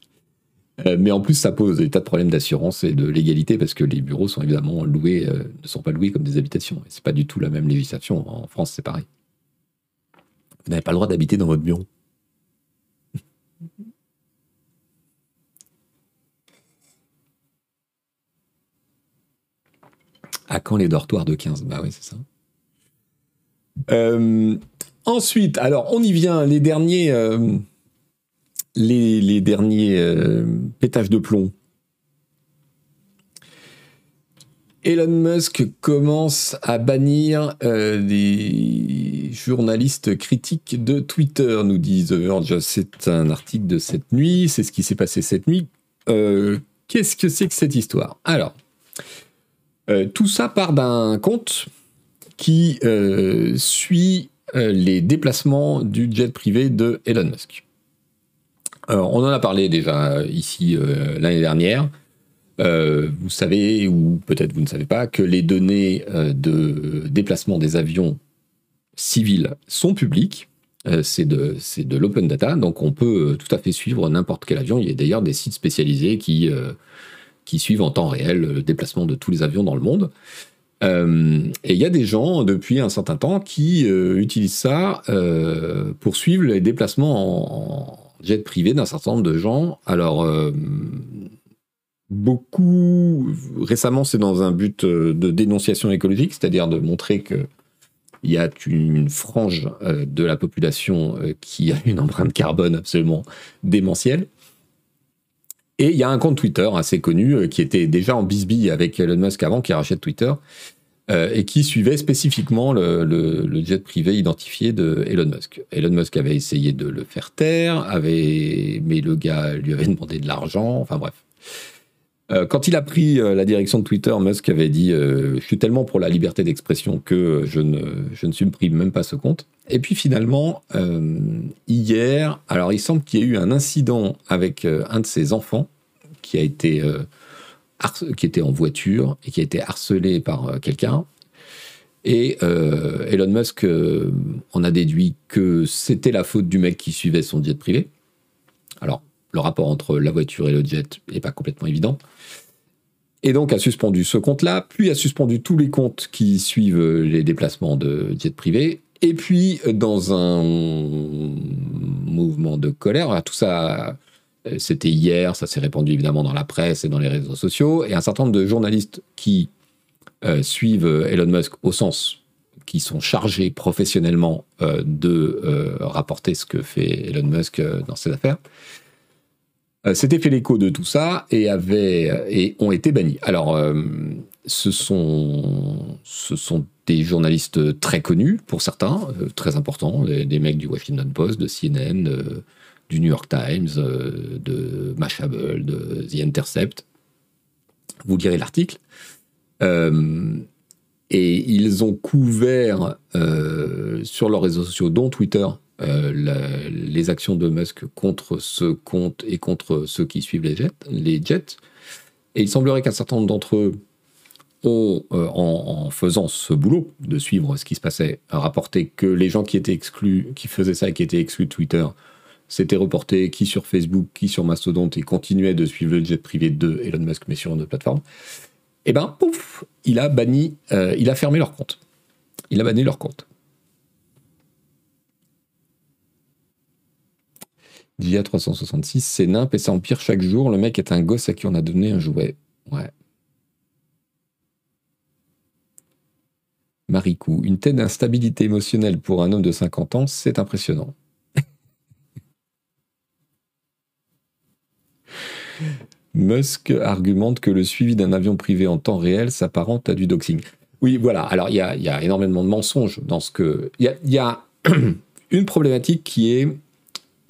Euh, mais en plus, ça pose des tas de problèmes d'assurance et de légalité parce que les bureaux sont évidemment loués, euh, ne sont pas loués comme des habitations. C'est pas du tout la même législation. En France, c'est pareil. Vous n'avez pas le droit d'habiter dans votre bureau. À quand les dortoirs de 15 Bah oui, c'est ça. Euh, ensuite, alors on y vient, les derniers les, derniers euh, pétages de plomb. Elon Musk commence à bannir euh, des journalistes critiques de Twitter, nous dit The Verge. C'est un article de cette nuit, c'est ce qui s'est passé cette nuit. Euh, qu'est-ce que c'est que cette histoire? Alors, tout ça part d'un compte qui suit les déplacements du jet privé de Elon Musk on en a parlé déjà ici euh, l'année dernière. Euh, vous savez, ou peut-être vous ne savez pas, que les données euh, de déplacement des avions civils sont publiques. c'est de l'open data, donc on peut tout à fait suivre n'importe quel avion. Il y a d'ailleurs des sites spécialisés qui, qui suivent en temps réel le déplacement de tous les avions dans le monde. et il y a des gens depuis un certain temps qui utilisent ça pour suivre les déplacements en, jet privé d'un certain nombre de gens. Alors, euh, beaucoup, récemment, c'est dans un but euh, de dénonciation écologique, c'est-à-dire de montrer que il y a une frange euh, de la population qui a une empreinte carbone absolument démentielle. Et il y a un compte Twitter assez connu qui était déjà en bisbille avec Elon Musk avant, qui rachète Twitter, euh, et qui suivait spécifiquement le, jet privé identifié de Elon Musk. Elon Musk avait essayé de le faire taire, avait, mais le gars lui avait demandé de l'argent, enfin bref. Euh, quand il a pris euh, la direction de Twitter, Musk avait dit Je suis tellement pour la liberté d'expression que je ne, je ne supprime même pas ce compte. Et puis finalement, hier, alors il semble qu'il y ait eu un incident avec un de ses enfants qui a été qui était en voiture et qui a été harcelé par euh, quelqu'un. Et euh, Elon Musk euh, en a déduit que c'était la faute du mec qui suivait son jet privé. Alors, le rapport entre la voiture et le jet n'est pas complètement évident. Et donc a suspendu ce compte-là, puis a suspendu tous les comptes qui suivent les déplacements de jet privé. Et puis, dans un mouvement de colère, tout ça euh, c'était hier, ça s'est répandu évidemment dans la presse et dans les réseaux sociaux, et un certain nombre de journalistes qui euh, suivent euh, Elon Musk au sens qui sont chargés professionnellement de rapporter ce que fait Elon Musk dans ses affaires, s'étaient fait l'écho de tout ça et, avaient, et ont été bannis. Alors, ce, sont, ce sont des journalistes très connus pour certains, très importants, des, mecs du Washington Post, de CNN, du New York Times, euh, de Mashable, de The Intercept. Vous lirez l'article. Euh, et ils ont couvert euh, sur leurs réseaux sociaux, dont Twitter, les actions de Musk contre ce compte et contre ceux qui suivent les jets. Les jets. Et il semblerait qu'un certain nombre d'entre eux ont, en, faisant ce boulot de suivre ce qui se passait, rapporté que les gens qui étaient exclus, qui faisaient ça et qui étaient exclus de Twitter, c'était reporté qui sur Facebook, qui sur Mastodonte et continuait de suivre le jet privé de Elon Musk, mais sur une autre plateforme. Et eh ben, pouf, il a banni, euh, il a fermé leur compte. Il a banni leur compte. Dia 366, c'est nimp et ça empire chaque jour. Le mec est un gosse à qui on a donné un jouet. Ouais. Maricou, une telle instabilité émotionnelle pour un homme de 50 ans, c'est impressionnant. Musk argumente que le suivi d'un avion privé en temps réel s'apparente à du doxing. Oui, voilà. Alors, il y a, énormément de mensonges dans ce que. Il y a, une problématique qui est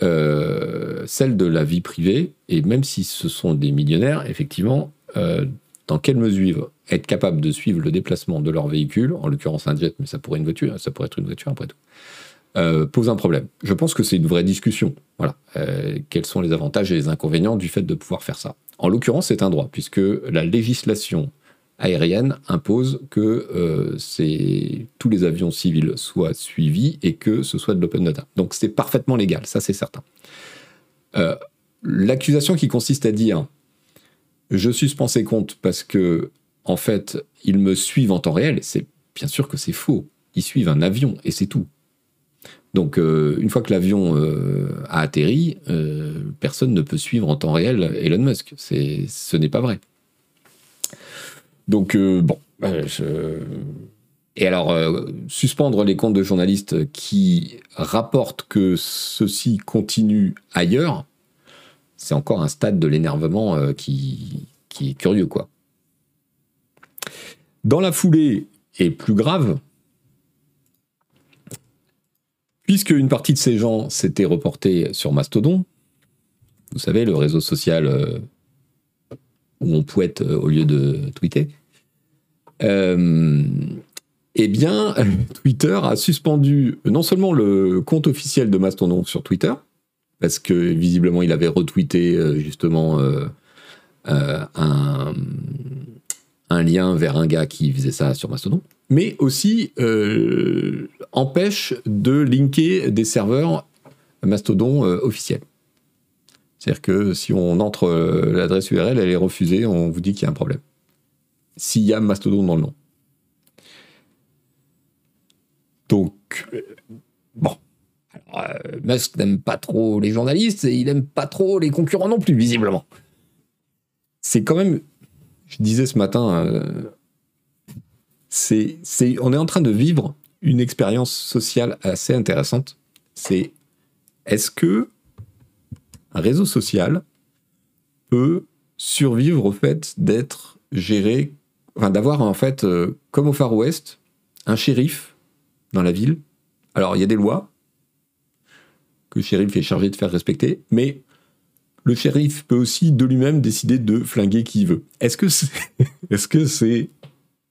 euh, celle de la vie privée. Et même si ce sont des millionnaires, effectivement, euh, dans quelle mesure être capable de suivre le déplacement de leur véhicule, en l'occurrence un jet, mais ça pourrait, une voiture, ça pourrait être une voiture après tout, euh, pose un problème. Je pense que c'est une vraie discussion. Voilà. Quels sont les avantages et les inconvénients du fait de pouvoir faire ça En l'occurrence, c'est un droit, puisque la législation aérienne impose que euh, tous les avions civils soient suivis et que ce soit de l'open data. Donc c'est parfaitement légal, ça c'est certain. Euh, l'accusation qui consiste à dire je suspends ces comptes parce que en fait ils me suivent en temps réel, c'est bien sûr que c'est faux. Ils suivent un avion et c'est tout. Donc, euh, une fois que l'avion a atterri, personne ne peut suivre en temps réel Elon Musk. Ce n'est pas vrai. Donc, euh, bon. Euh, et alors, euh, suspendre les comptes de journalistes qui rapportent que ceci continue ailleurs, c'est encore un stade de l'énervement qui, qui est curieux, quoi. Dans la foulée, et plus grave, puisque une partie de ces gens s'était reportée sur Mastodon, vous savez, le réseau social où on poète euh, au lieu de tweeter, euh, eh bien, Twitter a suspendu non seulement le compte officiel de Mastodon sur Twitter, parce que visiblement il avait retweeté euh, justement un, lien vers un gars qui faisait ça sur Mastodon, mais aussi empêche de linker des serveurs Mastodon officiels. C'est-à-dire que si on entre euh, l'adresse URL, elle est refusée, on vous dit qu'il y a un problème. S'il y a Mastodon dans le nom. Donc, euh, bon. Euh, Musk n'aime pas trop les journalistes et il n'aime pas trop les concurrents non plus, visiblement. C'est quand même, je disais ce matin, c'est, on est en train de vivre une expérience sociale assez intéressante. C'est est-ce que réseau social peut survivre au fait d'être géré, enfin d'avoir en fait, euh, comme au Far West, un shérif dans la ville. Alors il y a des lois que le shérif est chargé de faire respecter, mais le shérif peut aussi de lui-même décider de flinguer qui il veut. Est-ce que c'est est -ce c'est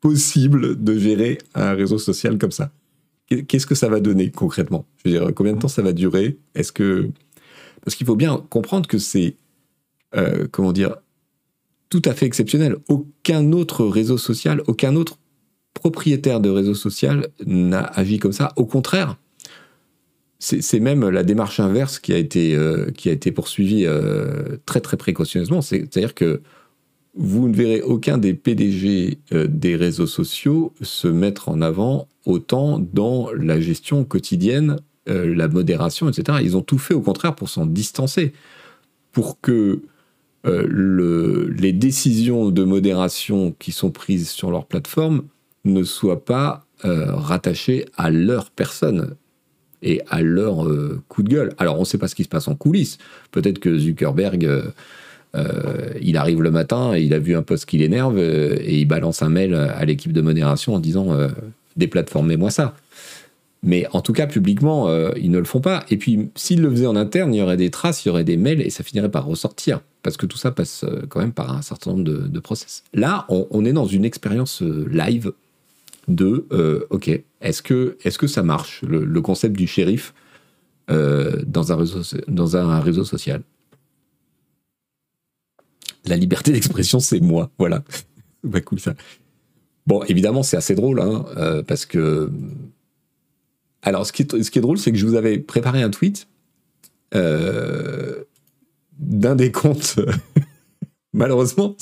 possible de gérer un réseau social comme ça? Qu'est-ce que ça va donner concrètement? Je veux dire, combien de temps ça va durer? Est-ce que parce qu'il faut bien comprendre que c'est, euh, comment dire, tout à fait exceptionnel. Aucun autre réseau social, aucun autre propriétaire de réseau social n'a agi comme ça. Au contraire, c'est même la démarche inverse qui a été, euh, qui a été poursuivie euh, très très précautionneusement. C'est-à-dire que vous ne verrez aucun des PDG des réseaux sociaux se mettre en avant autant dans la gestion quotidienne euh, la modération, etc. Ils ont tout fait au contraire pour s'en distancer, pour que euh, les décisions de modération qui sont prises sur leur plateforme ne soient pas euh, rattachées à leur personne et à leur coup de gueule. Alors on ne sait pas ce qui se passe en coulisses. Peut-être que Zuckerberg... il arrive le matin et il a vu un poste qui l'énerve et il balance un mail à l'équipe de modération en disant déplatformez-moi ça. Mais en tout cas, publiquement, euh, ils ne le font pas. Et puis, s'ils le faisaient en interne, il y aurait des traces, il y aurait des mails, et ça finirait par ressortir. Parce que tout ça passe euh, quand même par un certain nombre de, process. Là, on, est dans une expérience euh, live de, OK, est-ce que, est que ça marche, le, concept du shérif dans, un réseau, dans un réseau social? La liberté d'expression, c'est moi, voilà. bah cool ça. Bon, évidemment, c'est assez drôle, hein, parce que alors, ce qui est, drôle, c'est que je vous avais préparé un tweet euh, d'un des comptes. Malheureusement,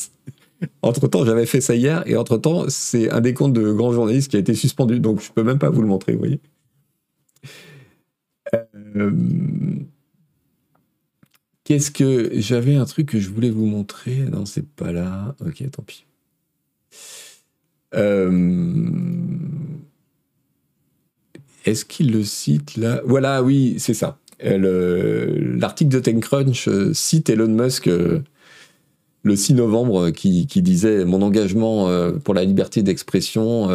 entre-temps, j'avais fait ça hier, et entre-temps, c'est un des comptes de grands journalistes qui a été suspendu, donc je peux même pas vous le montrer, vous voyez. Euh, qu'est-ce que... J'avais un truc que je voulais vous montrer? Non, c'est pas là. Ok, tant pis. Euh, est-ce qu'il le cite là? Voilà, oui, c'est ça. Euh, l'article de TechCrunch euh, cite Elon Musk euh, le 6 novembre qui, disait Mon engagement pour la liberté d'expression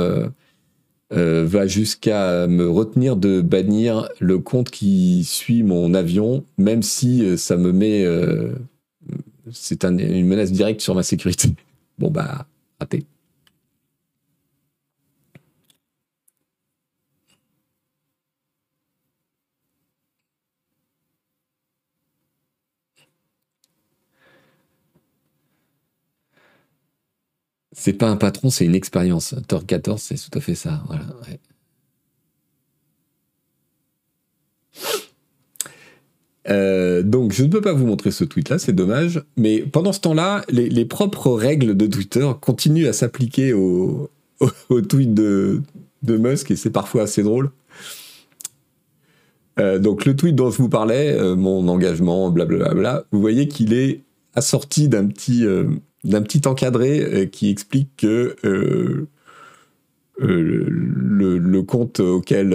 va jusqu'à me retenir de bannir le compte qui suit mon avion, même si ça me met. c'est une menace directe sur ma sécurité. Bon, bah, raté. C'est pas un patron, c'est une expérience. Thor 14, c'est tout à fait ça. Euh, donc, je ne peux pas vous montrer ce tweet-là, c'est dommage. Mais pendant ce temps-là, les, propres règles de Twitter continuent à s'appliquer au, tweet de, Musk et c'est parfois assez drôle. Euh, donc, le tweet dont je vous parlais, euh, mon engagement, blablabla, vous voyez qu'il est assorti d'un petit, d'un petit encadré euh, qui explique que euh, euh, le, compte auquel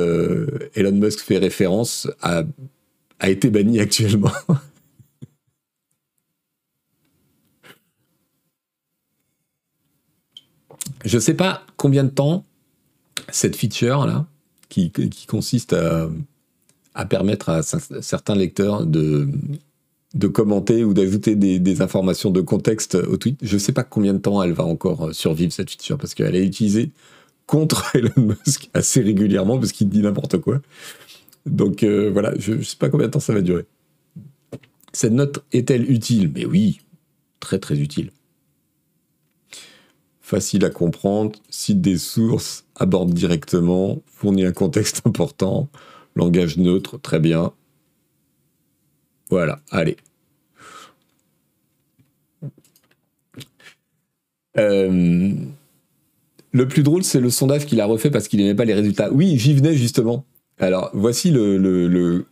Elon Musk fait référence a, été banni actuellement. Je ne sais pas combien de temps cette feature là, qui, consiste à, permettre à certains lecteurs de, de commenter ou d'ajouter des, informations de contexte au tweet. Je ne sais pas combien de temps elle va encore euh, survivre cette feature parce qu'elle est utilisée contre Elon Musk assez régulièrement parce qu'il dit n'importe quoi. Donc euh, voilà, je ne sais pas combien de temps ça va durer. Cette note est-elle utile? Mais oui, très très utile. Facile à comprendre, cite des sources, aborde directement, fournit un contexte important, langage neutre, très bien, voilà, allez. Euh, le plus drôle, c'est le sondage qu'il a refait parce qu'il n'aimait pas les résultats. Oui, j'y venais justement. Alors, voici le,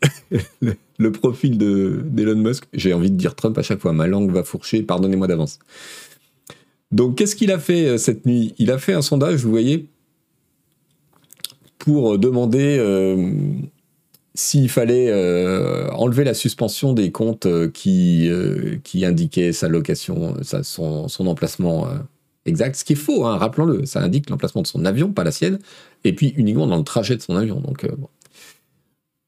profil d'Elon Musk. J'ai envie de dire Trump à chaque fois. Ma langue va fourcher, pardonnez-moi d'avance. Donc, qu'est-ce qu'il a fait euh, cette nuit? Il a fait un sondage, vous voyez, pour demander euh, s'il fallait euh, enlever la suspension des comptes euh, qui, euh, qui indiquaient sa location, son, emplacement exact, ce qui est faux, hein, rappelons-le, ça indique l'emplacement de son avion, pas la sienne, et puis uniquement dans le trajet de son avion. Donc,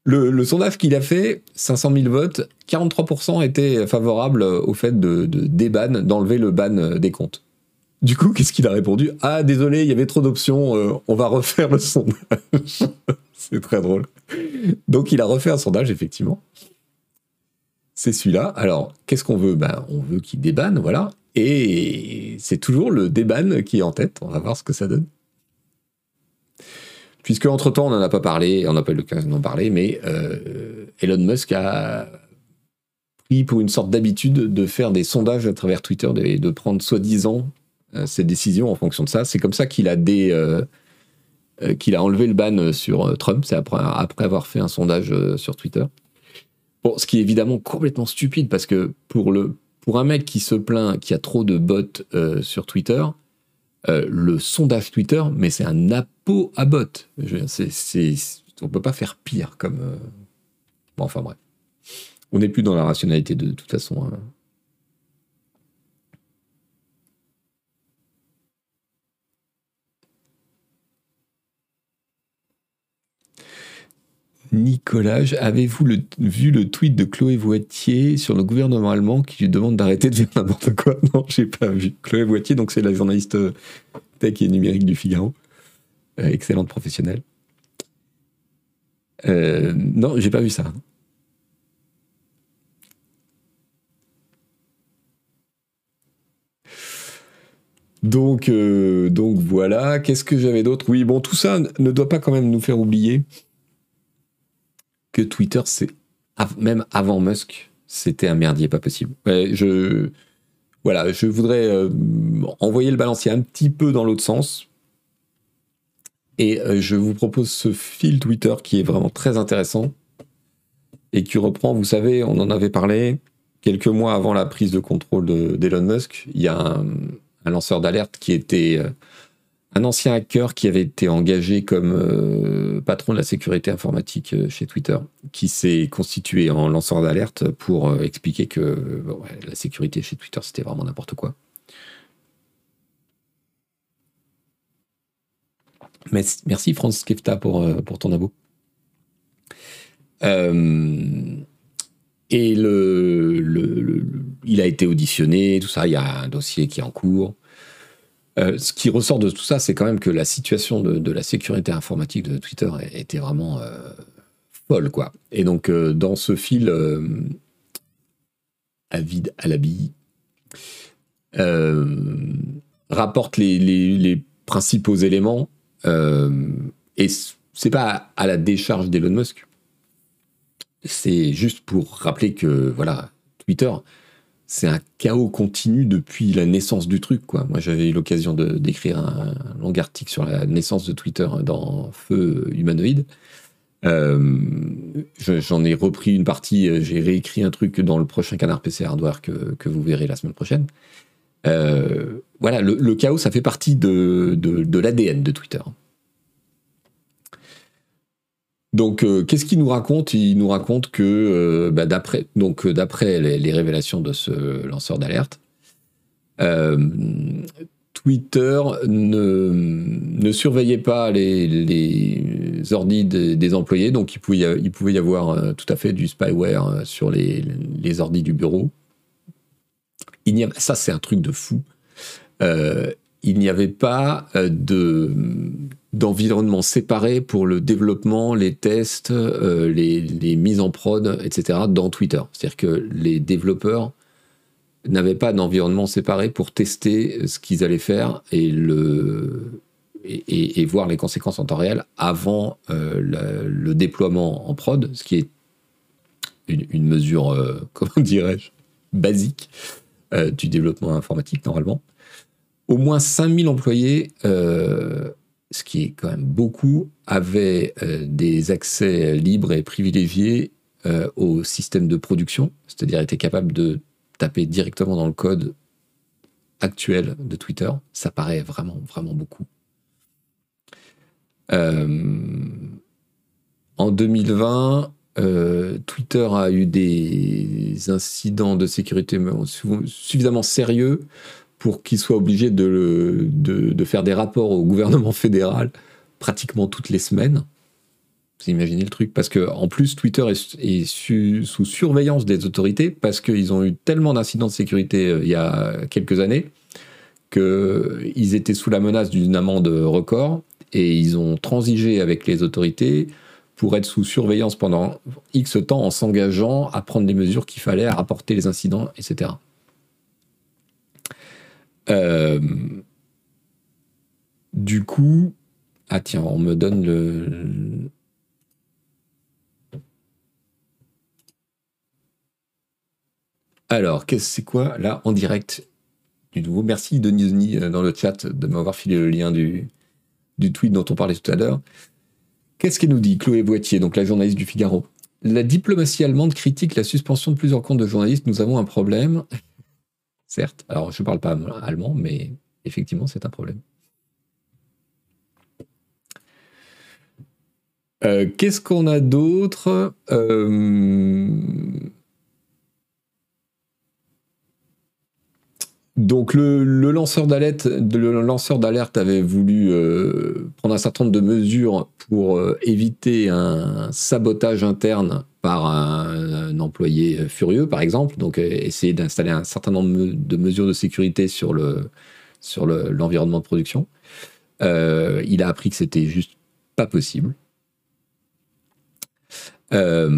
le, sondage qu'il a fait, 500 000 votes, 43% étaient favorables au fait de, de d'enlever le ban des comptes. Du coup, qu'est-ce qu'il a répondu? Ah, désolé, il y avait trop d'options, on va refaire le sondage. C'est très drôle. Donc il a refait un sondage, effectivement. C'est celui-là. Alors, qu'est-ce qu'on veut? Ben, On veut qu'il débanne, voilà. Et c'est toujours le déban qui est en tête. On va voir ce que ça donne. Puisque entre-temps, on n'en a pas parlé, on n'a pas eu l'occasion d'en parler, mais euh, Elon Musk a pris pour une sorte d'habitude de faire des sondages à travers Twitter, de, de prendre soi-disant euh, ses décisions en fonction de ça. C'est comme ça qu'il a des... qu'il a enlevé le ban sur euh, Trump, c'est après, avoir fait un sondage euh, sur Twitter. Bon, ce qui est évidemment complètement stupide parce que pour, le, pour un mec qui se plaint qu'il y a trop de bots sur Twitter, le sondage Twitter, mais c'est un apo à bot. C'est, c'est, on peut pas faire pire comme. Bon, enfin bref. On n'est plus dans la rationalité de, toute façon. Hein. Nicolas, avez-vous vu le tweet de Chloé Voitier sur le gouvernement allemand qui lui demande d'arrêter de faire n'importe quoi? Non, j'ai pas vu. Chloé Voitier, donc c'est la journaliste euh, tech et numérique du Figaro, euh, excellente professionnelle. Euh, non, j'ai pas vu ça. Donc, donc voilà. Qu'est-ce que j'avais d'autre? Oui, bon, tout ça ne doit pas quand même nous faire oublier que Twitter, c'est même avant Musk, c'était un merdier pas possible. je voilà, je voudrais euh, envoyer le balancier un petit peu dans l'autre sens. Et euh, je vous propose ce fil Twitter qui est vraiment très intéressant et qui reprend, vous savez, on en avait parlé quelques mois avant la prise de contrôle d'Elon Musk. Il y a un, lanceur d'alerte qui était euh, un ancien hacker qui avait été engagé comme euh, patron de la sécurité informatique euh, chez Twitter, qui s'est constitué en lanceur d'alerte pour euh, expliquer que la sécurité chez Twitter, c'était vraiment n'importe quoi. Merci Franz Kefta pour, ton abo. et le, il a été auditionné, tout ça, il y a un dossier qui est en cours. Ce qui ressort de tout ça, c'est quand même que la situation de, la sécurité informatique de Twitter était vraiment folle, quoi. Et donc, dans ce fil, Avid Alabi rapporte les, principaux éléments, et c'est pas à la décharge d'Elon Musk. C'est juste pour rappeler que, voilà, Twitter, c'est un chaos continu depuis la naissance du truc. Moi, j'avais eu l'occasion d'écrire un, long article sur la naissance de Twitter dans Feu humanoïde. Euh, j'en ai repris une partie, j'ai réécrit un truc dans le prochain Canard PC Hardware que, que vous verrez la semaine prochaine. Euh, voilà, le, chaos, ça fait partie de l'ADN de Twitter. Donc, euh, qu'est-ce qu'il nous raconte? Il nous raconte que euh, bah, d'après euh, les, révélations de ce lanceur d'alerte, Twitter ne, surveillait pas les, les des, employés, donc il pouvait, y, avoir tout à fait du spyware sur les, les ordis du bureau. Ça, c'est un truc de fou. il n'y avait pas de d'environnement séparé pour le développement, les tests, euh, les, mises en prod, etc. dans Twitter. C'est-à-dire que les développeurs n'avaient pas d'environnement séparé pour tester ce qu'ils allaient faire et, le, et, voir les conséquences en temps réel avant euh, le, déploiement en prod, ce qui est une, mesure, euh, comment dirais-je, basique du développement informatique normalement. Au moins 5000 employés ce qui est quand même beaucoup, avaient euh, des accès libres et privilégiés euh, au système de production, c'est-à-dire étaient capables de taper directement dans le code actuel de Twitter. Ça paraît vraiment, vraiment beaucoup. Euh, en 2020, Twitter a eu des incidents de sécurité suffisamment sérieux pour qu'il soit obligé de, faire des rapports au gouvernement fédéral pratiquement toutes les semaines. Vous imaginez le truc Parce que en plus, Twitter est, sous surveillance des autorités parce qu'ils ont eu tellement d'incidents de sécurité euh, il y a quelques années qu'ils étaient sous la menace d'une amende record et ils ont transigé avec les autorités pour être sous surveillance pendant X temps en s'engageant à prendre les mesures qu'il fallait, à rapporter les incidents, etc. Euh, du coup, ah tiens, on me donne le. Alors, qu'est-ce c'est quoi là en direct du nouveau? Merci Denis euh, dans le chat de m'avoir filé le lien du, du tweet dont on parlait tout à l'heure. Qu'est-ce qu'elle nous dit, Chloé Boitier, donc la journaliste du Figaro? La diplomatie allemande critique la suspension de plusieurs comptes de journalistes. Nous avons un problème certes. Alors, je ne parle pas allemand, mais effectivement, c'est un problème. Euh, qu'est-ce qu'on a d'autre? Euh, Donc le, lanceur d'alerte, avait voulu euh, prendre un certain nombre de mesures pour éviter un sabotage interne par un, employé furieux, par exemple. Donc, euh, essayer d'installer un certain nombre de mesures de sécurité sur le sur l'environnement de production. Euh, il a appris que c'était juste pas possible. Euh,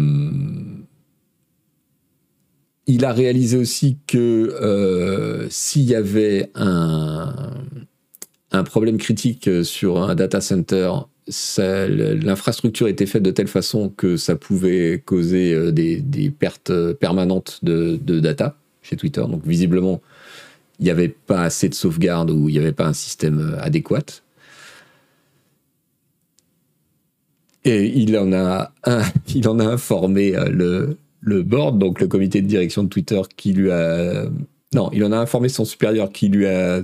il a réalisé aussi que s'il y avait un, problème critique sur un data center l'infrastructure était faite de telle façon que ça pouvait causer euh, des, pertes permanentes de, data chez Twitter. Donc visiblement, il n'y avait pas assez de sauvegarde ou il n'y avait pas un système euh, adéquat. Et il en a, informé euh, le, le board, donc le comité de direction de Twitter, qui lui a... Non, il en a informé son supérieur qui lui a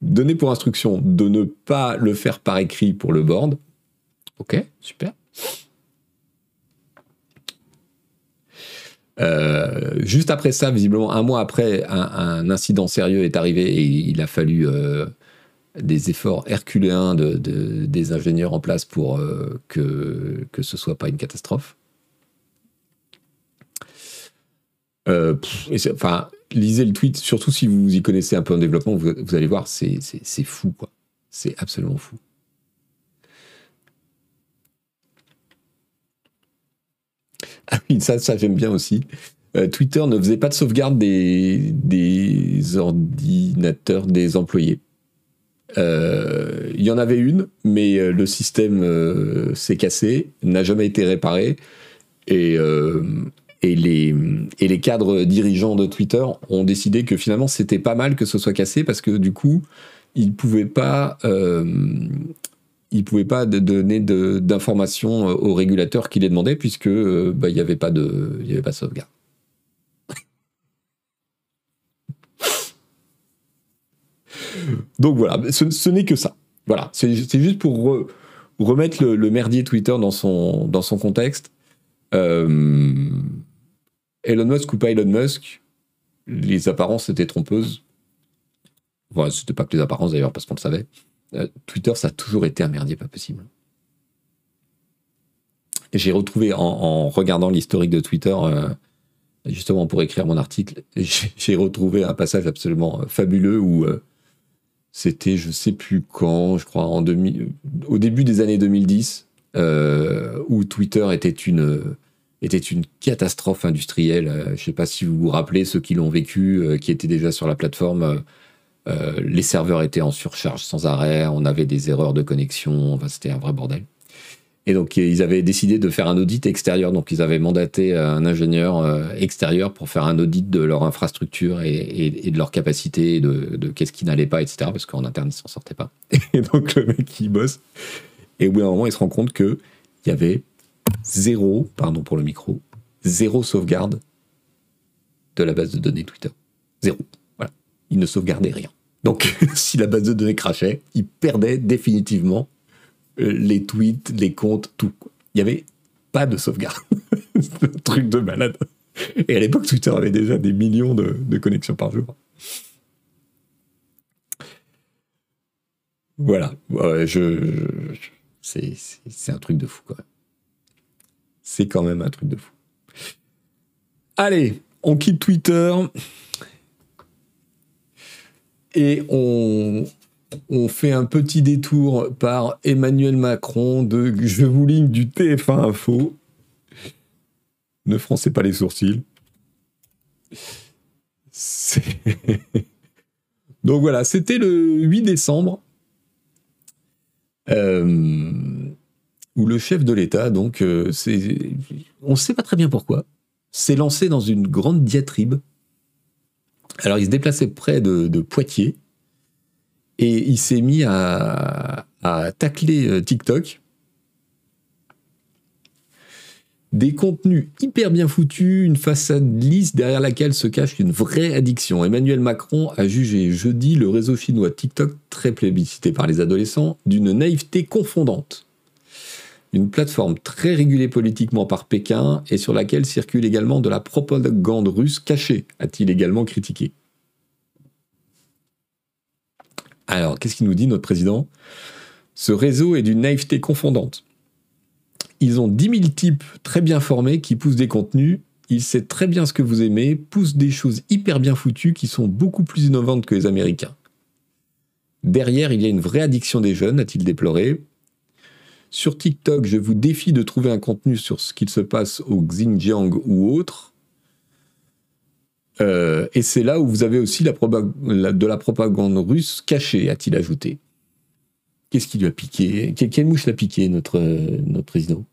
donner pour instruction de ne pas le faire par écrit pour le board. Ok, super. Euh, juste après ça, visiblement, un mois après, un, incident sérieux est arrivé et il a fallu euh, des efforts herculéens de, des ingénieurs en place pour euh, que, que ce soit pas une catastrophe. Euh, enfin, lisez le tweet, surtout si vous y connaissez un peu en développement, vous, allez voir, c'est fou, quoi. C'est absolument fou. Ah oui, ça, ça j'aime bien aussi. Euh, Twitter ne faisait pas de sauvegarde des, des ordinateurs des employés. Euh, il y en avait une, mais le système s'est cassé, n'a jamais été réparé, et, et, les, et les cadres dirigeants de Twitter ont décidé que finalement c'était pas mal que ce soit cassé parce que du coup ils pouvaient pas ils pouvaient pas donner d'informations aux régulateurs qui les demandaient puisque bah, il n'y avait pas de y avait pas de sauvegarde. Donc voilà, ce, n'est que ça. Voilà, c'est juste pour remettre le, merdier Twitter dans son, dans son contexte. Euh, Elon Musk ou pas Elon Musk, les apparences étaient trompeuses. Voilà, c'était pas que les apparences d'ailleurs, parce qu'on le savait. Euh, Twitter, ça a toujours été un merdier pas possible. J'ai retrouvé en, regardant l'historique de Twitter, euh, justement pour écrire mon article, j'ai retrouvé un passage absolument fabuleux où c'était, je sais plus quand, je crois, au début des années 2010, euh, où Twitter était une, était une catastrophe industrielle. Euh, je ne sais pas si vous vous rappelez ceux qui l'ont vécu, euh, qui étaient déjà sur la plateforme. les serveurs étaient en surcharge sans arrêt, on avait des erreurs de connexion, c'était un vrai bordel. Et donc, ils avaient décidé de faire un audit extérieur. Donc, ils avaient mandaté un ingénieur euh, extérieur pour faire un audit de leur infrastructure et, de leur capacité, de, qu'est-ce qui n'allait pas, etc. Parce qu'en interne, ils s'en sortaient pas. Et donc, le mec, il bosse. Et au bout d'un moment, il se rend compte qu'il y avait zéro, pardon pour le micro, zéro sauvegarde de la base de données Twitter. Zéro. Voilà. Il ne sauvegardait rien. Donc, si la base de données crachait, il perdait définitivement euh, les tweets, les comptes, tout. Il n'y avait pas de sauvegarde. un truc de malade. Et à l'époque, Twitter avait déjà des millions de, connexions par jour. Voilà. je, c'est un truc de fou, quoi. C'est quand même un truc de fou. Allez, on quitte Twitter. Et on, fait un petit détour par Emmanuel Macron de Je vous ligne du TF1 Info. Ne froncez pas les sourcils. Donc voilà, c'était le 8 décembre, euh, où le chef de l'État, donc, euh, on ne sait pas très bien pourquoi, s'est lancé dans une grande diatribe. Alors il se déplaçait près de Poitiers, et il s'est mis à, tacler euh, TikTok. Des contenus hyper bien foutus, une façade lisse derrière laquelle se cache une vraie addiction. Emmanuel Macron a jugé jeudi le réseau chinois TikTok, très plébiscité par les adolescents, d'une naïveté confondante. Une plateforme très régulée politiquement par Pékin et sur laquelle circule également de la propagande russe cachée, a-t-il également critiqué. Alors, qu'est-ce qu'il nous dit, notre président? Ce réseau est d'une naïveté confondante. Ils ont 10 000 types très bien formés qui poussent des contenus. Ils savent très bien ce que vous aimez, poussent des choses hyper bien foutues qui sont beaucoup plus innovantes que les Américains. Derrière, il y a une vraie addiction des jeunes, a-t-il déploré. Sur TikTok, je vous défie de trouver un contenu sur ce qu'il se passe au Xinjiang ou autre. Euh, et c'est là où vous avez aussi de la propagande russe cachée, a-t-il ajouté. Qu'est-ce qui lui a piqué? Quelle mouche l'a piqué, notre, notre président?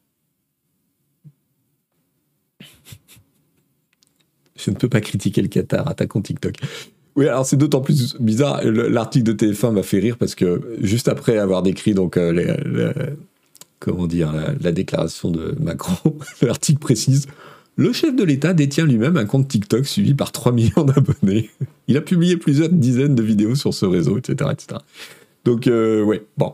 Je ne peux pas critiquer le Qatar, attaquant TikTok. Oui, alors c'est d'autant plus bizarre. L'article de TF1 m'a fait rire parce que juste après avoir décrit donc euh, comment dire la déclaration de Macron, l'article précise le chef de l'État détient lui-même un compte TikTok suivi par 3 millions d'abonnés. Il a publié plusieurs dizaines de vidéos sur ce réseau, etc. etc. Donc, euh, ouais, bon.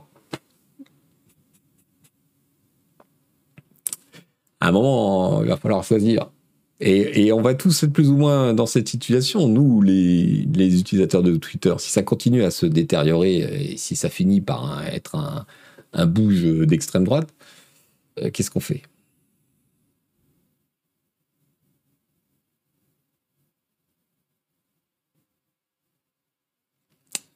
À un moment, il va falloir choisir. Et, on va tous être plus ou moins dans cette situation, nous, les, utilisateurs de Twitter. Si ça continue à se détériorer et si ça finit par être un, un bouge d'extrême droite, euh, qu'est-ce qu'on fait?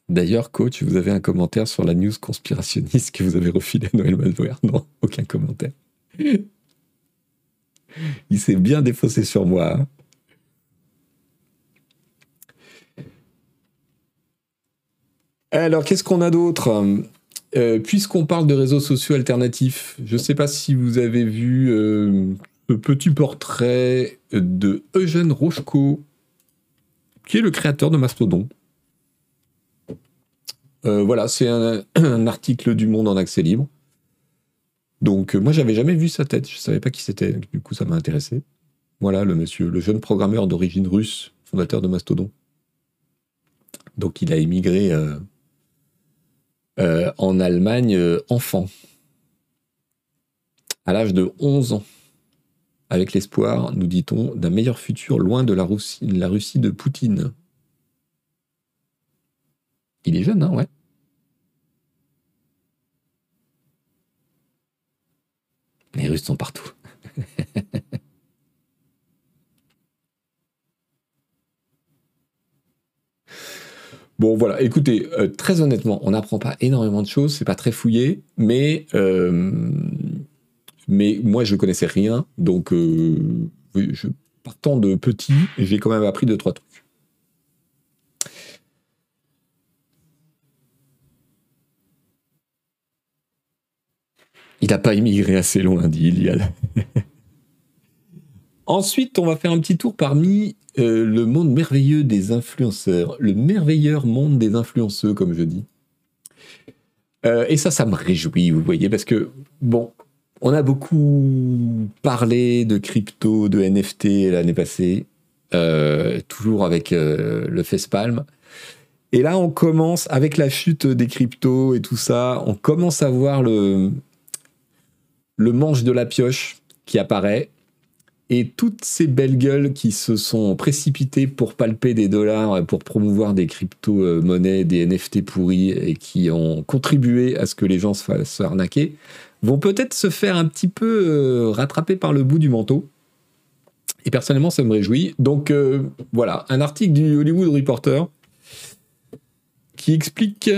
D'ailleurs, coach, vous avez un commentaire sur la news conspirationniste que vous avez refilé à Noël Malware Non, aucun commentaire. Il s'est bien défaussé sur moi. Hein. Alors, qu'est-ce qu'on a d'autre? Euh, Puisqu'on parle de réseaux sociaux alternatifs, je ne sais pas si vous avez vu euh, ce petit portrait de Eugène Rochko, qui est le créateur de Mastodon. Euh, voilà, c'est un, article du Monde en accès libre. Donc, moi, j'avais jamais vu sa tête. Je ne savais pas qui c'était. Du coup, ça m'a intéressé. Voilà, le monsieur, le jeune programmeur d'origine russe, fondateur de Mastodon. Donc, il a émigré euh, en Allemagne euh, enfant, à l'âge de 11 ans, avec l'espoir, nous dit-on, d'un meilleur futur loin de la Russie, la Russie de Poutine. Il est jeune, hein, ouais. Les Russes sont partout. Bon, voilà, écoutez, euh, très honnêtement, on n'apprend pas énormément de choses, c'est pas très fouillé, mais, euh, moi, je connaissais rien, donc euh, je, partant de petit, j'ai quand même appris deux, trois trucs. Il n'a pas immigré assez loin, dit Iliad. Ensuite, on va faire un petit tour parmi euh, le monde merveilleux des influenceurs, le merveilleur monde des influenceurs, comme je dis. Euh, et ça, ça me réjouit, vous voyez, parce que, bon, on a beaucoup parlé de crypto, de NFT l'année passée, euh, toujours avec le Facepalm. Et là, on commence, avec la chute des cryptos et tout ça, on commence à voir le, le manche de la pioche qui apparaît. Et toutes ces belles gueules qui se sont précipitées pour palper des dollars, pour promouvoir des crypto-monnaies, des NFT pourris et qui ont contribué à ce que les gens se fassent arnaquer, vont peut-être se faire un petit peu euh, rattraper par le bout du manteau. Et personnellement, ça me réjouit. Donc euh, voilà, un article du Hollywood Reporter qui explique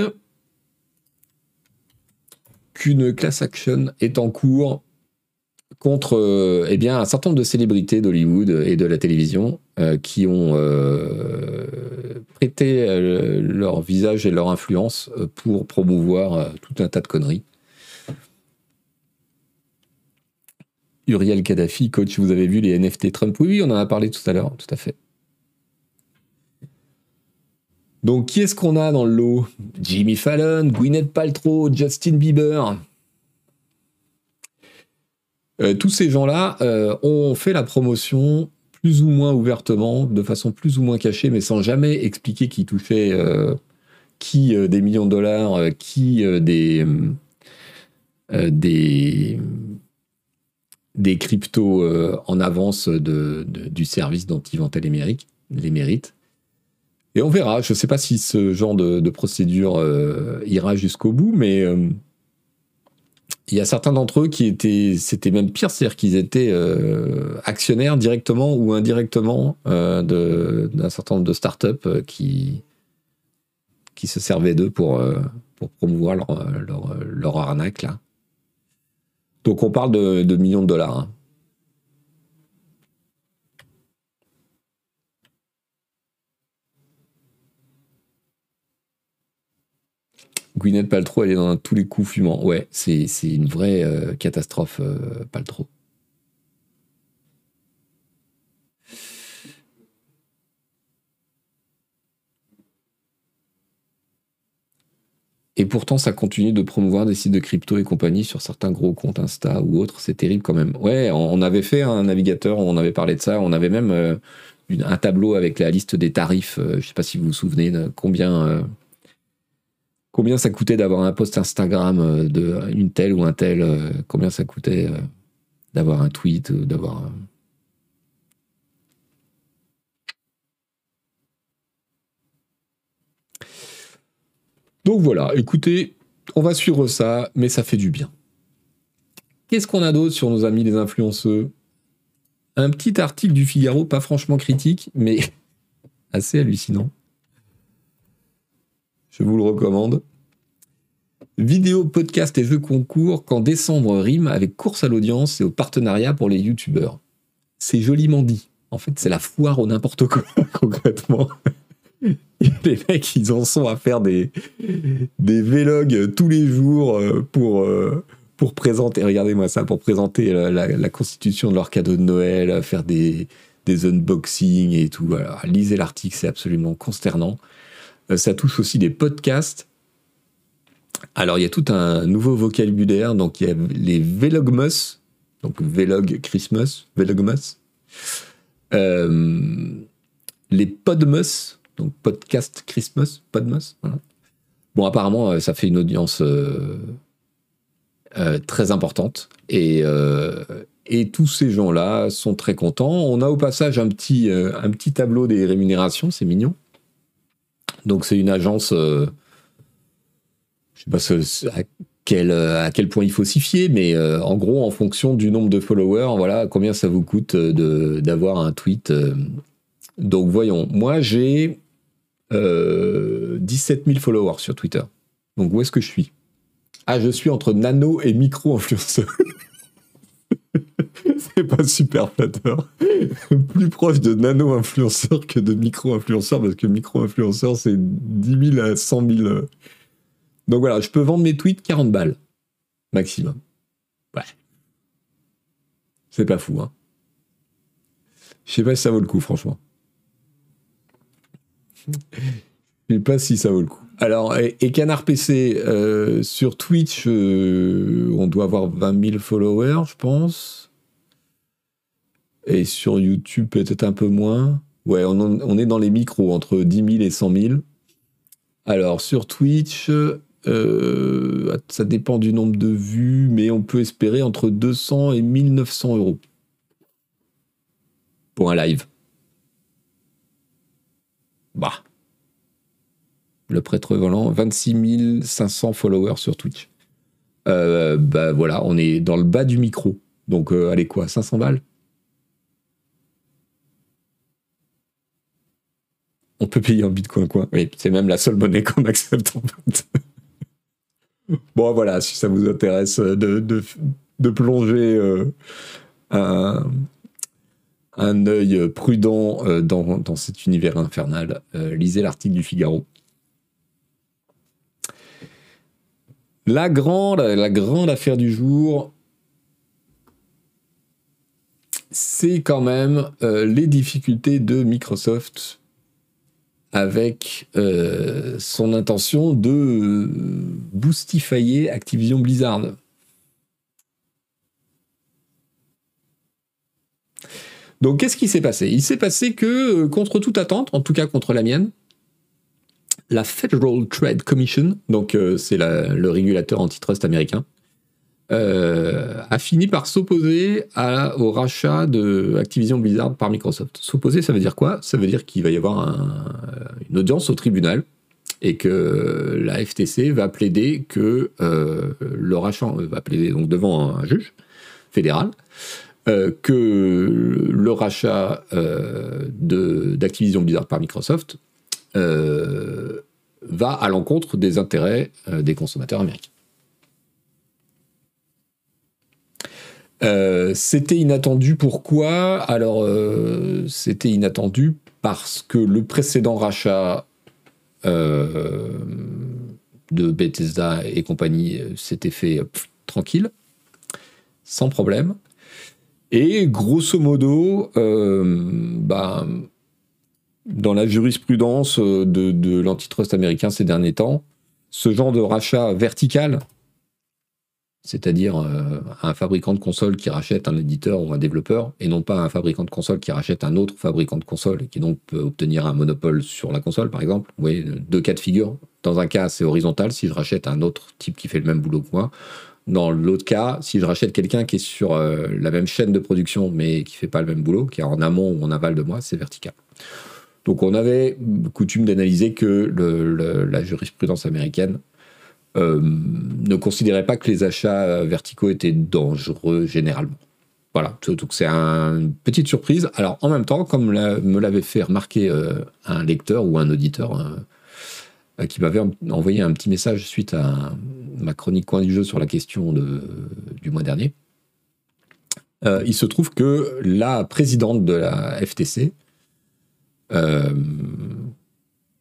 qu'une class action est en cours contre euh, eh bien, un certain nombre de célébrités d'Hollywood et de la télévision euh, qui ont euh, prêté leur visage et leur influence pour promouvoir tout un tas de conneries. Uriel Kadhafi, coach, vous avez vu les NFT Trump Oui, oui, on en a parlé tout à l'heure, tout à fait. Donc, qui est-ce qu'on a dans le lot? Jimmy Fallon, Gwyneth Paltrow, Justin Bieber. Euh, tous ces gens-là euh, ont fait la promotion plus ou moins ouvertement, de façon plus ou moins cachée, mais sans jamais expliquer qui touchait euh, qui des millions de dollars, qui des, cryptos en avance du service dont ils vantaient les mérites. Et on verra. Je ne sais pas si ce genre de procédure ira jusqu'au bout, mais il y a certains d'entre eux qui étaient, c'était même pire, c'est-à-dire qu'ils étaient euh, actionnaires directement ou indirectement euh, d'un certain nombre de startups euh, qui, qui se servaient d'eux pour, pour promouvoir leur, leur, leur, arnaque. Là. Donc on parle de, de millions de dollars. Hein. Gwyneth Paltrow, elle est dans tous les coups fumants. Ouais, c'est une vraie euh, catastrophe, euh, Paltrow. Et pourtant, ça continue de promouvoir des sites de crypto et compagnie sur certains gros comptes Insta ou autres. C'est terrible quand même. Ouais, on avait fait un navigateur, on avait parlé de ça. On avait même euh, un tableau avec la liste des tarifs. je ne sais pas si vous vous souvenez de combien combien ça coûtait d'avoir un post Instagram euh, de une telle ou un tel, euh, combien ça coûtait euh, d'avoir un tweet, d'avoir Donc voilà, écoutez, on va suivre ça, mais ça fait du bien. Qu'est-ce qu'on a d'autre sur nos amis les influenceurs Un petit article du Figaro, pas franchement critique, mais assez hallucinant. Je vous le recommande. Vidéo, podcast et jeux concours quand décembre rime avec course à l'audience et au partenariat pour les youtubeurs. C'est joliment dit. En fait, c'est la foire au n'importe quoi, concrètement. les mecs, ils en sont à faire des, des vlogs tous les jours euh, pour, euh, pour présenter, regardez-moi ça, pour présenter la, constitution de leur cadeau de Noël, faire des, des unboxings et tout. Lisez l'article, c'est absolument consternant. Euh, ça touche aussi des podcasts. Alors, il y a tout un nouveau vocabulaire. Donc, il y a les Vlogmas, donc Vlog Christmas, Vlogmas. Euh, les Podmas, donc Podcast Christmas, Podmas. Bon, apparemment, euh, ça fait une audience très importante. Et, et tous ces gens-là sont très contents. On a au passage un petit, un petit tableau des rémunérations, c'est mignon. Donc c'est une agence, euh, je ne sais pas à quel, à quel point il faut s'y fier, mais euh, en gros, en fonction du nombre de followers, voilà combien ça vous coûte d'avoir un tweet. Euh. Donc voyons, moi j'ai 17 000 followers sur Twitter. Donc où est-ce que je suis? Ah, je suis entre nano et micro-influenceur. pas super flatteur. Plus proche de nano-influenceur que de micro-influenceur, parce que micro-influenceur, c'est 10 000 à 100 000. Donc voilà, je peux vendre mes tweets 40 balles, maximum. Ouais. C'est pas fou, hein. Je sais pas si ça vaut le coup, franchement. Je sais pas si ça vaut le coup. Alors, et, Canard PC, euh, sur Twitch, euh, on doit avoir 20 000 followers, je pense. Et sur YouTube, peut-être un peu moins. Ouais, on, est dans les micros, entre 10 000 et 100 000. Alors, sur Twitch, euh, ça dépend du nombre de vues, mais on peut espérer entre 200 et 1900 euros pour un live. Bah. Le prêtre volant, 26 500 followers sur Twitch. Euh, bah voilà, on est dans le bas du micro. Donc, euh, allez quoi, 500 balles? On peut payer en bitcoin, quoi. Oui, c'est même la seule monnaie qu'on accepte en fait. bon, voilà, si ça vous intéresse de, plonger euh, un, œil prudent euh, dans, cet univers infernal, euh, lisez l'article du Figaro. La grande affaire du jour, c'est quand même les difficultés de Microsoft avec euh, son intention de euh, boostifier Activision Blizzard. Donc qu'est-ce qui s'est passé? Il s'est passé que, euh, contre toute attente, en tout cas contre la mienne, la Federal Trade Commission, donc c'est le régulateur antitrust américain, euh, a fini par s'opposer au rachat de Activision Blizzard par Microsoft. S'opposer, ça veut dire quoi? Ça veut dire qu'il va y avoir une audience au tribunal et que la FTC va plaider que euh, le rachat euh, va plaider devant un juge fédéral que le rachat d'Activision Blizzard par Microsoft va à l'encontre des intérêts des consommateurs américains. Euh, c'était inattendu pourquoi? Alors, euh, c'était inattendu parce que le précédent rachat euh, de Bethesda et compagnie s'était fait tranquille, sans problème. Et grosso modo, bah, dans la jurisprudence de, de l'antitrust américain ces derniers temps, ce genre de rachat vertical c'est-à-dire euh, un fabricant de console qui rachète un éditeur ou un développeur, et non pas un fabricant de console qui rachète un autre fabricant de console, et qui donc peut obtenir un monopole sur la console, par exemple. Vous deux cas de figure. Dans un cas, c'est horizontal, si je rachète un autre type qui fait le même boulot que moi. Dans l'autre cas, si je rachète quelqu'un qui est sur euh, la même chaîne de production, mais qui fait pas le même boulot, qui est en amont ou en aval de moi, c'est vertical. Donc on avait coutume d'analyser que la jurisprudence américaine ne considérait pas que les achats verticaux étaient dangereux généralement. Voilà, donc c'est une petite surprise. Alors en même temps, comme me l'avait fait remarquer euh, un lecteur ou un auditeur, qui m'avait envoyé un petit message suite à ma chronique coin du jeu sur la question du mois dernier. il se trouve que la présidente de la FTC,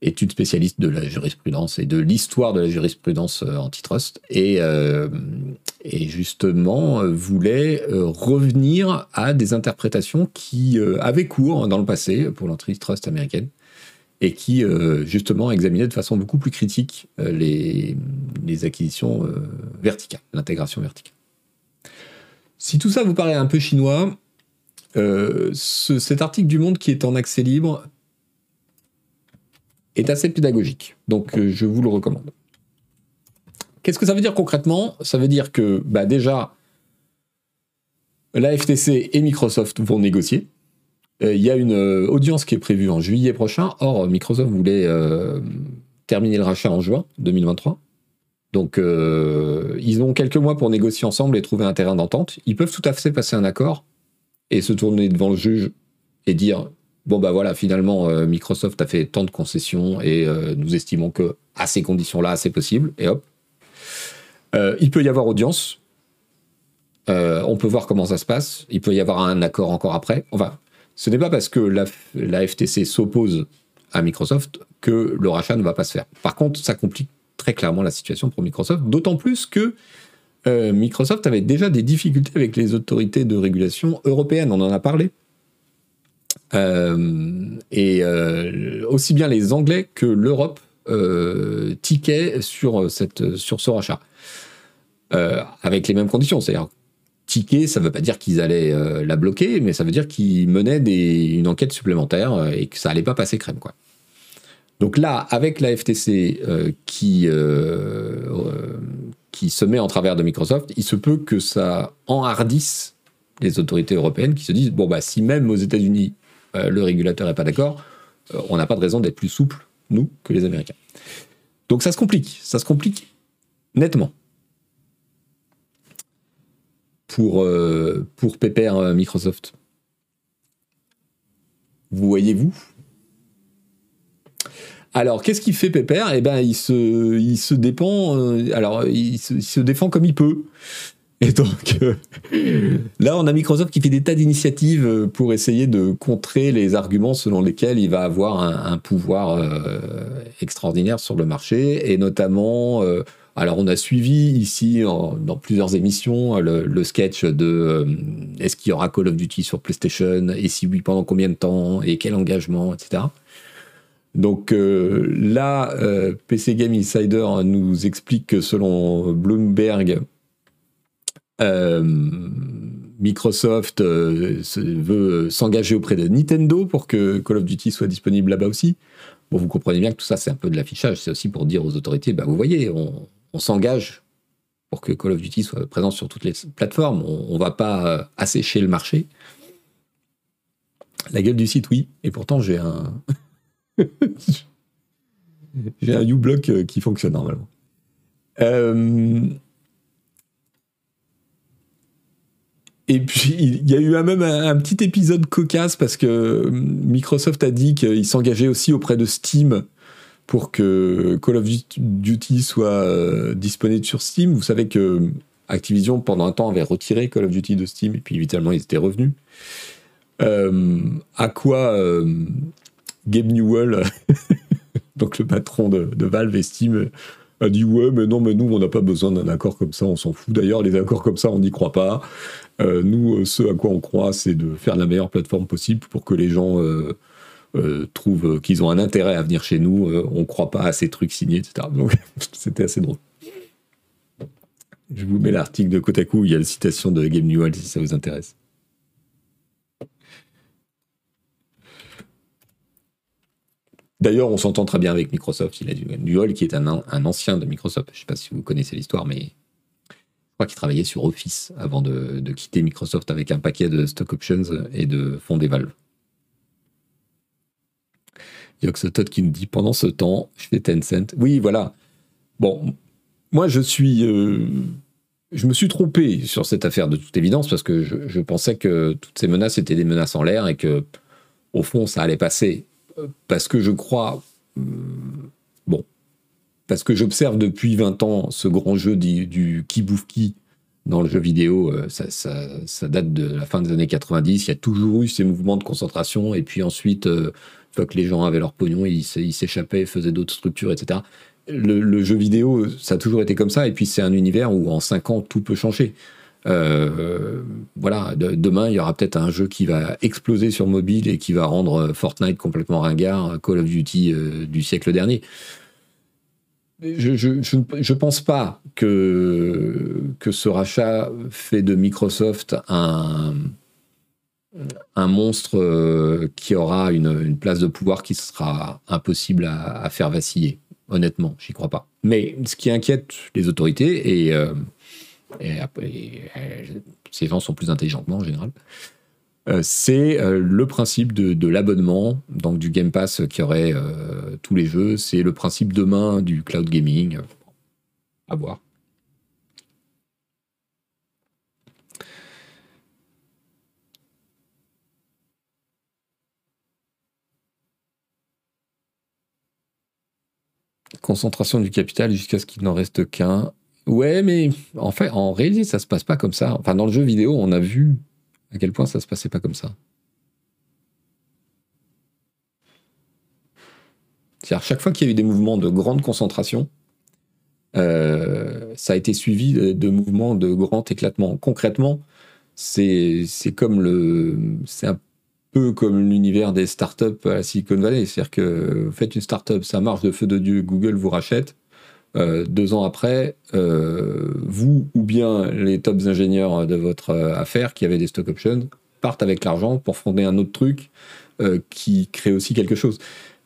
est une spécialiste de la jurisprudence et de l'histoire de la jurisprudence antitrust, et, et justement voulait revenir à des interprétations qui avaient cours dans le passé pour l'antitrust américaine et qui justement examinaient de façon beaucoup plus critique les acquisitions verticales, l'intégration verticale. Si tout ça vous paraît un peu chinois, cet article du Monde qui est en accès libre est assez pédagogique, donc je vous le recommande. Qu'est-ce que ça veut dire concrètement? Ça veut dire que bah déjà, la FTC et Microsoft vont négocier. Euh, il y a une euh, audience qui est prévue en juillet prochain. Or, Microsoft voulait euh, terminer le rachat en juin 2023. Donc, ils ont quelques mois pour négocier ensemble et trouver un terrain d'entente. Ils peuvent tout à fait passer un accord et se tourner devant le juge et dire bon bah voilà, finalement Microsoft a fait tant de concessions et nous estimons que à ces conditions-là, c'est possible. Et hop, euh, il peut y avoir audience. Euh, on peut voir comment ça se passe. Il peut y avoir un accord encore après. Enfin, ce n'est pas parce que la, FTC s'oppose à Microsoft que le rachat ne va pas se faire. Par contre, ça complique très clairement la situation pour Microsoft, d'autant plus que euh, Microsoft avait déjà des difficultés avec les autorités de régulation européennes. On en a parlé. Et aussi bien les Anglais que l'Europe tiquaient sur, cette, sur ce rachat. Euh, avec les mêmes conditions. C'est-à-dire, ticket, ça ne veut pas dire qu'ils allaient euh, la bloquer, mais ça veut dire qu'ils menaient une enquête supplémentaire euh, et que ça allait pas passer crème. Quoi. Donc là, avec la FTC qui, qui se met en travers de Microsoft, il se peut que ça enhardisse les autorités européennes qui se disent, bon, bah, si même aux États-Unis, le régulateur n'est pas d'accord, on n'a pas de raison d'être plus souple, nous, que les Américains. Donc ça se complique, ça se complique nettement pour, euh, Pépère euh, Microsoft Vous voyez-vous alors, qu'est-ce qu'il fait Pépère Eh ben, il se, dépend. Euh, alors, il se, défend comme il peut. Et donc, là, on a Microsoft qui fait des tas d'initiatives pour essayer de contrer les arguments selon lesquels il va avoir un, pouvoir extraordinaire sur le marché, et notamment alors, on a suivi ici, dans plusieurs émissions, le, sketch de euh, est-ce qu'il y aura Call of Duty sur PlayStation? Et si oui, pendant combien de temps? Et quel engagement, etc. Donc euh, là, euh, PC Game Insider nous explique que selon Bloomberg, Microsoft veut s'engager auprès de Nintendo pour que Call of Duty soit disponible là-bas aussi. Bon, vous comprenez bien que tout ça, c'est un peu de l'affichage. C'est aussi pour dire aux autorités, bah, vous voyez, on, s'engage pour que Call of Duty soit présent sur toutes les plateformes. On ne va pas euh, assécher le marché. La gueule du site, oui. Et pourtant, j'ai un. j'ai un uBlock euh, qui fonctionne normalement. Euh, et puis, il y a eu même un, petit épisode cocasse parce que Microsoft a dit qu'il s'engageait aussi auprès de Steam pour que Call of Duty soit euh, disponible sur Steam. Vous savez que Activision, pendant un temps, avait retiré Call of Duty de Steam, et puis évidemment, ils étaient revenus. Euh, à quoi Gabe Newell, donc le patron de, Valve et Steam, a dit Ouais, mais non, mais nous, on n'a pas besoin d'un accord comme ça, on s'en fout. D'ailleurs, les accords comme ça, on n'y croit pas. Nous, ce à quoi on croit, c'est de faire la meilleure plateforme possible pour que les gens euh, trouvent qu'ils ont un intérêt à venir chez nous, euh, on ne croit pas à ces trucs signés, etc. Donc c'était assez drôle. Je vous mets l'article de Kotaku, il y a la citation de Game Newell si ça vous intéresse. D'ailleurs, on s'entend très bien avec Microsoft. Il a du Newell qui est un, ancien de Microsoft. Je ne sais pas si vous connaissez l'histoire, mais crois qu'il travaillait sur Office avant de, quitter Microsoft avec un paquet de stock options et de fonds des valves. Todd qui nous dit pendant ce temps, fais Tencent. Oui, voilà. Bon, moi je suis. Euh, je me suis trompé sur cette affaire de toute évidence parce que je, pensais que toutes ces menaces étaient des menaces en l'air et que, au fond, ça allait passer. Parce que je crois. Euh, parce que j'observe depuis 20 ans ce grand jeu du, qui bouffe qui dans le jeu vidéo, euh, ça, date de la fin des années 90. Il y a toujours eu ces mouvements de concentration. Et puis ensuite, euh, une fois que les gens avaient leur pognon, ils s'échappaient, faisaient d'autres structures, etc. Le, jeu vidéo, ça a toujours été comme ça. Et puis c'est un univers où en 5 ans, tout peut changer. Euh, voilà, de, demain, il y aura peut-être un jeu qui va exploser sur mobile et qui va rendre Fortnite complètement ringard, Call of Duty euh, du siècle dernier je, je, pense pas que, ce rachat fait de Microsoft un, un monstre euh, qui aura une, place de pouvoir qui sera impossible à, faire vaciller. Honnêtement, j'y crois pas. Mais ce qui inquiète les autorités, et, euh, et, ces gens sont plus intelligents que moi en général, euh, c'est euh, le principe de, l'abonnement, donc du Game Pass qui aurait euh, tous les jeux. C'est le principe demain du cloud gaming. À voir. Concentration du capital jusqu'à ce qu'il n'en reste qu'un. Ouais, mais en fait, en réalité, ça se passe pas comme ça. Enfin, dans le jeu vidéo, on a vu à quel point ça se passait pas comme ça. C'est-à-dire, chaque fois qu'il y a eu des mouvements de grande concentration, euh, ça a été suivi de, mouvements de grand éclatement. Concrètement, c'est comme le. C'est un peu comme l'univers des startups à Silicon Valley. C'est-à-dire que vous faites une startup, ça marche de feu de Dieu, Google vous rachète. Euh, deux ans après, euh, vous ou bien les tops ingénieurs de votre euh, affaire qui avaient des stock options partent avec l'argent pour fonder un autre truc qui crée aussi quelque chose.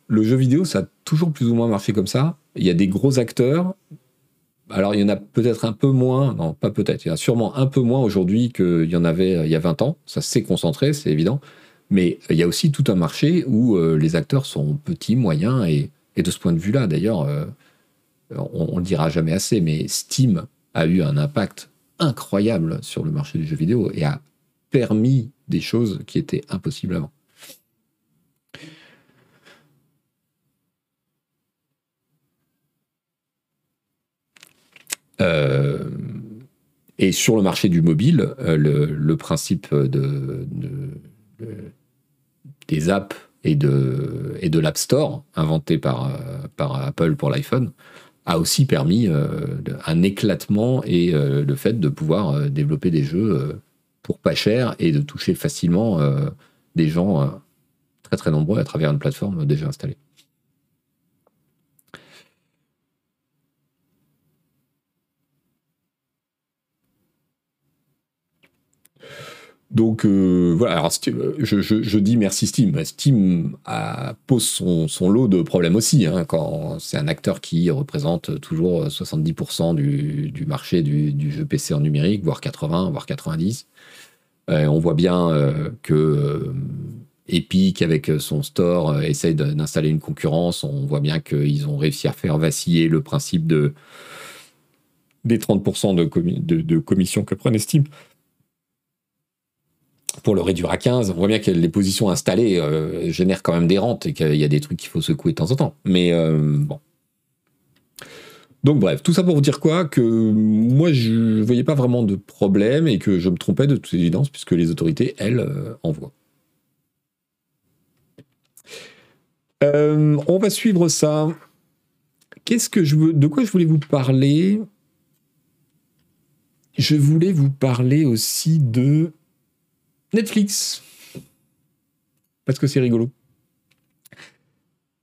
Le jeu vidéo, ça a toujours plus ou moins marché comme ça. Il y a des gros acteurs. Alors, il y en a peut-être un peu moins, non, pas peut-être, il y en a sûrement un peu moins aujourd'hui qu'il y en avait il y a 20 ans. Ça s'est concentré, c'est évident. Mais il y a aussi tout un marché où les acteurs sont petits, moyens, et, et de ce point de vue-là, d'ailleurs, on, ne le dira jamais assez, mais Steam a eu un impact incroyable sur le marché du jeu vidéo et a permis des choses qui étaient impossibles avant. Euh, et sur le marché du mobile, euh, le, principe de, des apps et de, l'App Store, inventé par, euh, par Apple pour l'iPhone, a aussi permis euh, un éclatement et euh, le fait de pouvoir euh, développer des jeux pour pas cher et de toucher facilement des gens très très nombreux à travers une plateforme déjà installée. Donc euh, voilà, alors je, dis merci Steam. Steam pose son, lot de problèmes aussi, hein, quand c'est un acteur qui représente toujours 70% du, marché du, jeu PC en numérique, voire 80, voire 90. Euh, on voit bien euh, que Epic, avec son store, essaye d'installer une concurrence. On voit bien qu'ils ont réussi à faire vaciller le principe de, des 30% de, de commission que prenait Steam pour le réduire à 15. On voit bien que les positions installées euh, génèrent quand même des rentes et qu'il y a des trucs qu'il faut secouer de temps en temps. Mais euh, bon. Donc bref, tout ça pour vous dire quoi? Que moi, je ne voyais pas vraiment de problème et que je me trompais de toute évidence puisque les autorités, elles, euh, envoient. on va suivre ça. Qu'est-ce que je veux De quoi je voulais vous parler? Je voulais vous parler aussi de Netflix. Parce que c'est rigolo.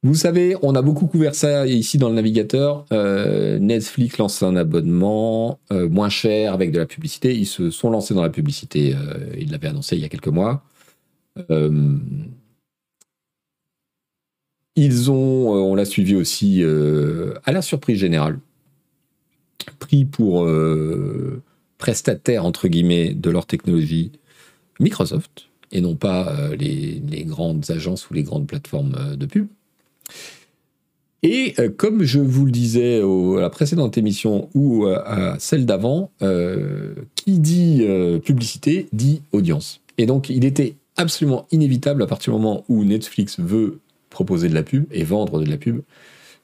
Vous savez, on a beaucoup couvert ça ici dans le navigateur. Euh, Netflix lance un abonnement euh, moins cher avec de la publicité. Ils se sont lancés dans la publicité. Euh, ils l'avaient annoncé il y a quelques mois. ils ont, on l'a suivi aussi à la surprise générale, pris pour prestataire entre guillemets de leur technologie Microsoft et non pas euh, les, grandes agences ou les grandes plateformes euh, de pub. Et euh, comme je vous le disais à la précédente émission ou à celle d'avant, qui dit publicité dit audience. Et donc il était absolument inévitable à partir du moment où Netflix veut proposer de la pub et vendre de la pub,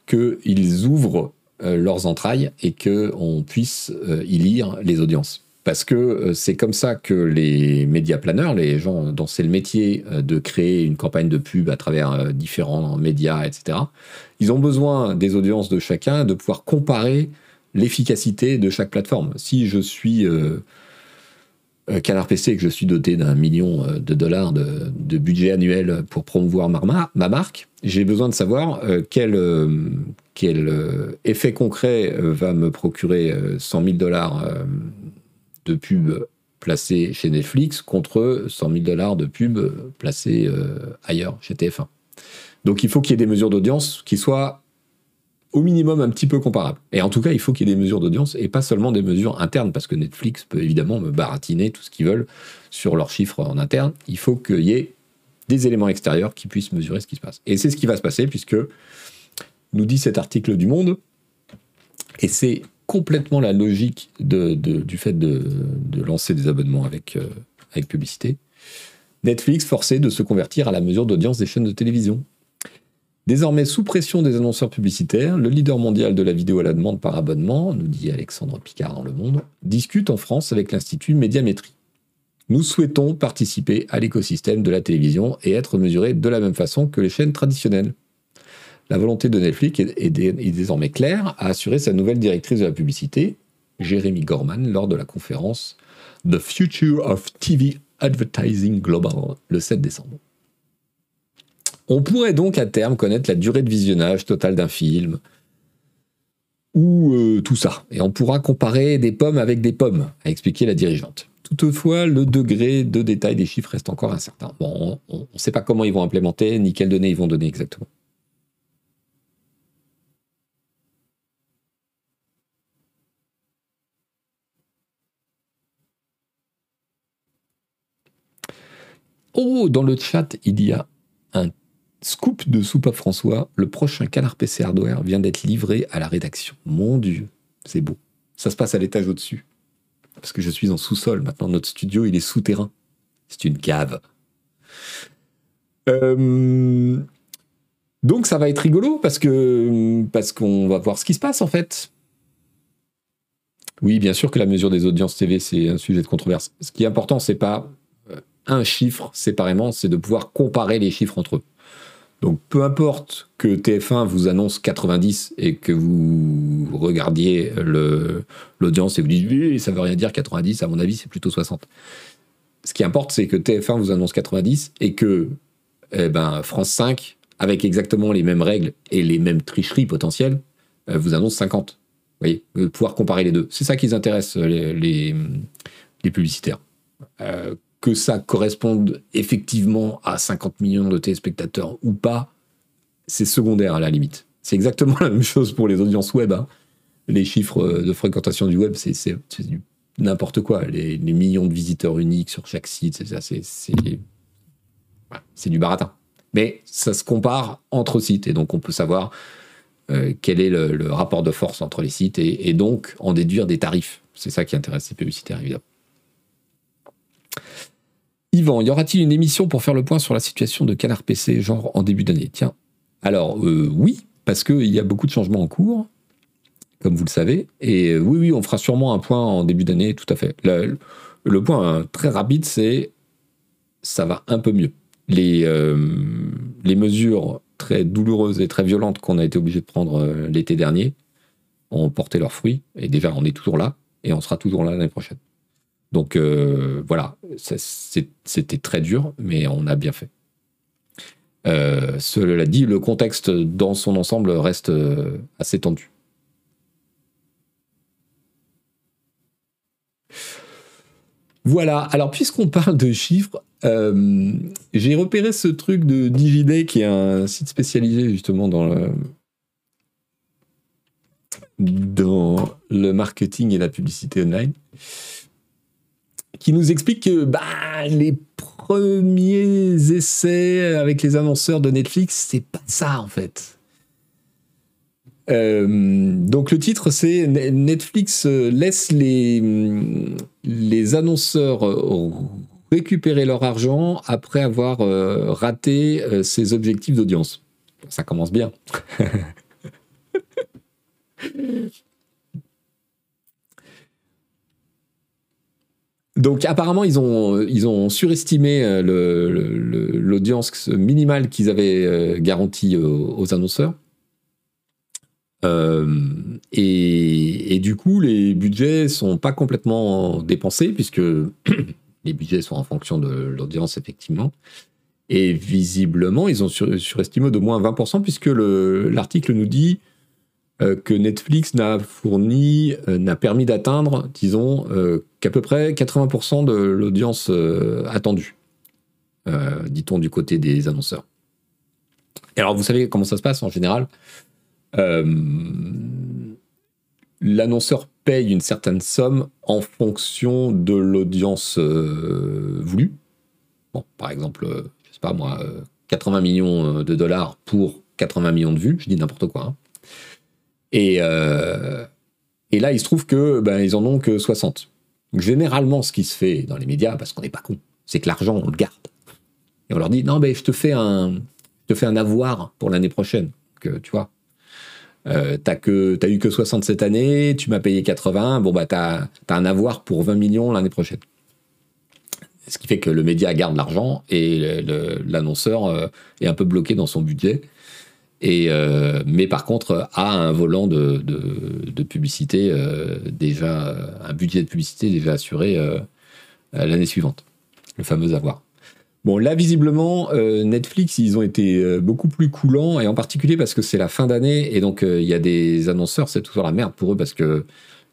qu'ils ouvrent leurs entrailles et qu'on puisse y lire les audiences. Parce que c'est comme ça que les médias planeurs, les gens dont c'est le métier de créer une campagne de pub à travers différents médias, etc., ils ont besoin des audiences de chacun, de pouvoir comparer l'efficacité de chaque plateforme. Si je suis euh, Canard PC et que je suis doté d'un million euh, de dollars de, budget annuel pour promouvoir ma, ma marque, j'ai besoin de savoir euh, quel effet concret va me procurer 100 000 dollars de pub placés chez Netflix contre 100 000 dollars de pub placés ailleurs, chez TF1. Donc il faut qu'il y ait des mesures d'audience qui soient au minimum un petit peu comparable. Et en tout cas, il faut qu'il y ait des mesures d'audience et pas seulement des mesures internes, parce que Netflix peut évidemment me baratiner tout ce qu'ils veulent sur leurs chiffres en interne. Il faut qu'il y ait des éléments extérieurs qui puissent mesurer ce qui se passe. Et c'est ce qui va se passer, puisque nous dit cet article du Monde, et c'est complètement la logique du fait de, lancer des abonnements avec, euh, avec publicité. Netflix forcé de se convertir à la mesure d'audience des chaînes de télévision. Désormais sous pression des annonceurs publicitaires, le leader mondial de la vidéo à la demande par abonnement, nous dit Alexandre Picard dans Le Monde, discute en France avec l'Institut Médiamétrie. Nous souhaitons participer à l'écosystème de la télévision et être mesurés de la même façon que les chaînes traditionnelles. La volonté de Netflix est, désormais claire, a assuré sa nouvelle directrice de la publicité, Jérémy Gorman, lors de la conférence The Future of TV Advertising Global le 7 décembre. On pourrait donc à terme connaître la durée de visionnage totale d'un film, ou euh, tout ça. Et on pourra comparer des pommes avec des pommes, a expliqué la dirigeante. Toutefois, le degré de détail des chiffres reste encore incertain. Bon, on ne sait pas comment ils vont implémenter, ni quelles données ils vont donner exactement. Oh, dans le chat, il y a un Scoop de Soupape François, le prochain Canard PC Hardware vient d'être livré à la rédaction. Mon Dieu, c'est beau. Ça se passe à l'étage au-dessus. Parce que je suis en sous-sol. Maintenant, notre studio, il est souterrain. C'est une cave. Euh, donc ça va être rigolo parce que parce qu'on va voir ce qui se passe en fait. Oui, bien sûr que la mesure des audiences TV c'est un sujet de controverse. Ce qui est important, c'est pas un chiffre séparément, c'est de pouvoir comparer les chiffres entre eux. Donc peu importe que TF1 vous annonce 90 et que vous regardiez l'audience et vous dites ça veut rien dire 90, à mon avis c'est plutôt 60. Ce qui importe c'est que TF1 vous annonce 90 et que eh ben, France 5, avec exactement les mêmes règles et les mêmes tricheries potentielles, euh, vous annonce 50. Vous voyez, pouvoir comparer les deux. C'est ça qui les intéresse, les, les, publicitaires. Euh, que ça corresponde effectivement à 50 millions de téléspectateurs ou pas, c'est secondaire à la limite. C'est exactement la même chose pour les audiences web. Hein. Les chiffres de fréquentation du web, c'est n'importe quoi. Les, millions de visiteurs uniques sur chaque site, c'est du baratin. Mais ça se compare entre sites et donc on peut savoir euh, quel est le, rapport de force entre les sites et, et donc en déduire des tarifs. C'est ça qui intéresse les publicitaires évidemment. Yvan, y aura-t-il une émission pour faire le point sur la situation de Canard PC, genre en début d'année? Tiens, alors euh, oui, parce qu'il y a beaucoup de changements en cours, comme vous le savez. Et euh, oui, oui, on fera sûrement un point en début d'année, tout à fait. Le, point hein, très rapide, c'est ça va un peu mieux. Les, euh, les mesures très douloureuses et très violentes qu'on a été obligé de prendre l'été dernier ont porté leurs fruits. Et déjà, on est toujours là, et on sera toujours là l'année prochaine. Donc euh, voilà, c'était très dur, mais on a bien fait. Euh, cela dit, le contexte dans son ensemble reste euh, assez tendu. Voilà, alors puisqu'on parle de chiffres, j'ai repéré ce truc de Digiday qui est un site spécialisé justement dans le, dans le marketing et la publicité online qui nous explique que bah, les premiers essais avec les annonceurs de Netflix, c'est pas ça en fait. Euh, donc le titre c'est Netflix laisse les, les annonceurs récupérer leur argent après avoir euh, raté euh, ses objectifs d'audience. Ça commence bien. Donc apparemment, ils ont, surestimé euh, l'audience minimale qu'ils avaient euh, garantie aux, annonceurs. Euh, et, du coup, les budgets sont pas complètement dépensés puisque les budgets sont en fonction de l'audience effectivement. Et visiblement, ils ont surestimé de moins 20% puisque l'article nous dit euh, que Netflix n'a fourni, euh, n'a permis d'atteindre, disons, euh, qu'à peu près 80% de l'audience attendue, dit-on du côté des annonceurs. Et alors, vous savez comment ça se passe en général? L'annonceur paye une certaine somme en fonction de l'audience voulue. Bon, par exemple, je sais pas moi, 80 millions de dollars pour 80 millions de vues, je dis n'importe quoi. Hein. Et, euh, et là, il se trouve que ben, en ont que 60. Donc, généralement, ce qui se fait dans les médias, parce qu'on n'est pas con, c'est que l'argent, on le garde. Et on leur dit, non, mais je te fais un, avoir pour l'année prochaine. Que, tu vois, euh, t'as que eu que 60 cette année, tu m'as payé 80, bon bah t'as as un avoir pour 20 millions l'année prochaine. Ce qui fait que le média garde l'argent et l'annonceur euh, est un peu bloqué dans son budget. Euh, mais par contre, a un volant de, publicité euh, déjà, un budget de publicité déjà assuré euh, l'année suivante, le fameux avoir. Bon, là, visiblement, Netflix, ils ont été beaucoup plus coulants, et en particulier parce que c'est la fin d'année, et donc il y a des annonceurs, c'est toujours la merde pour eux, parce que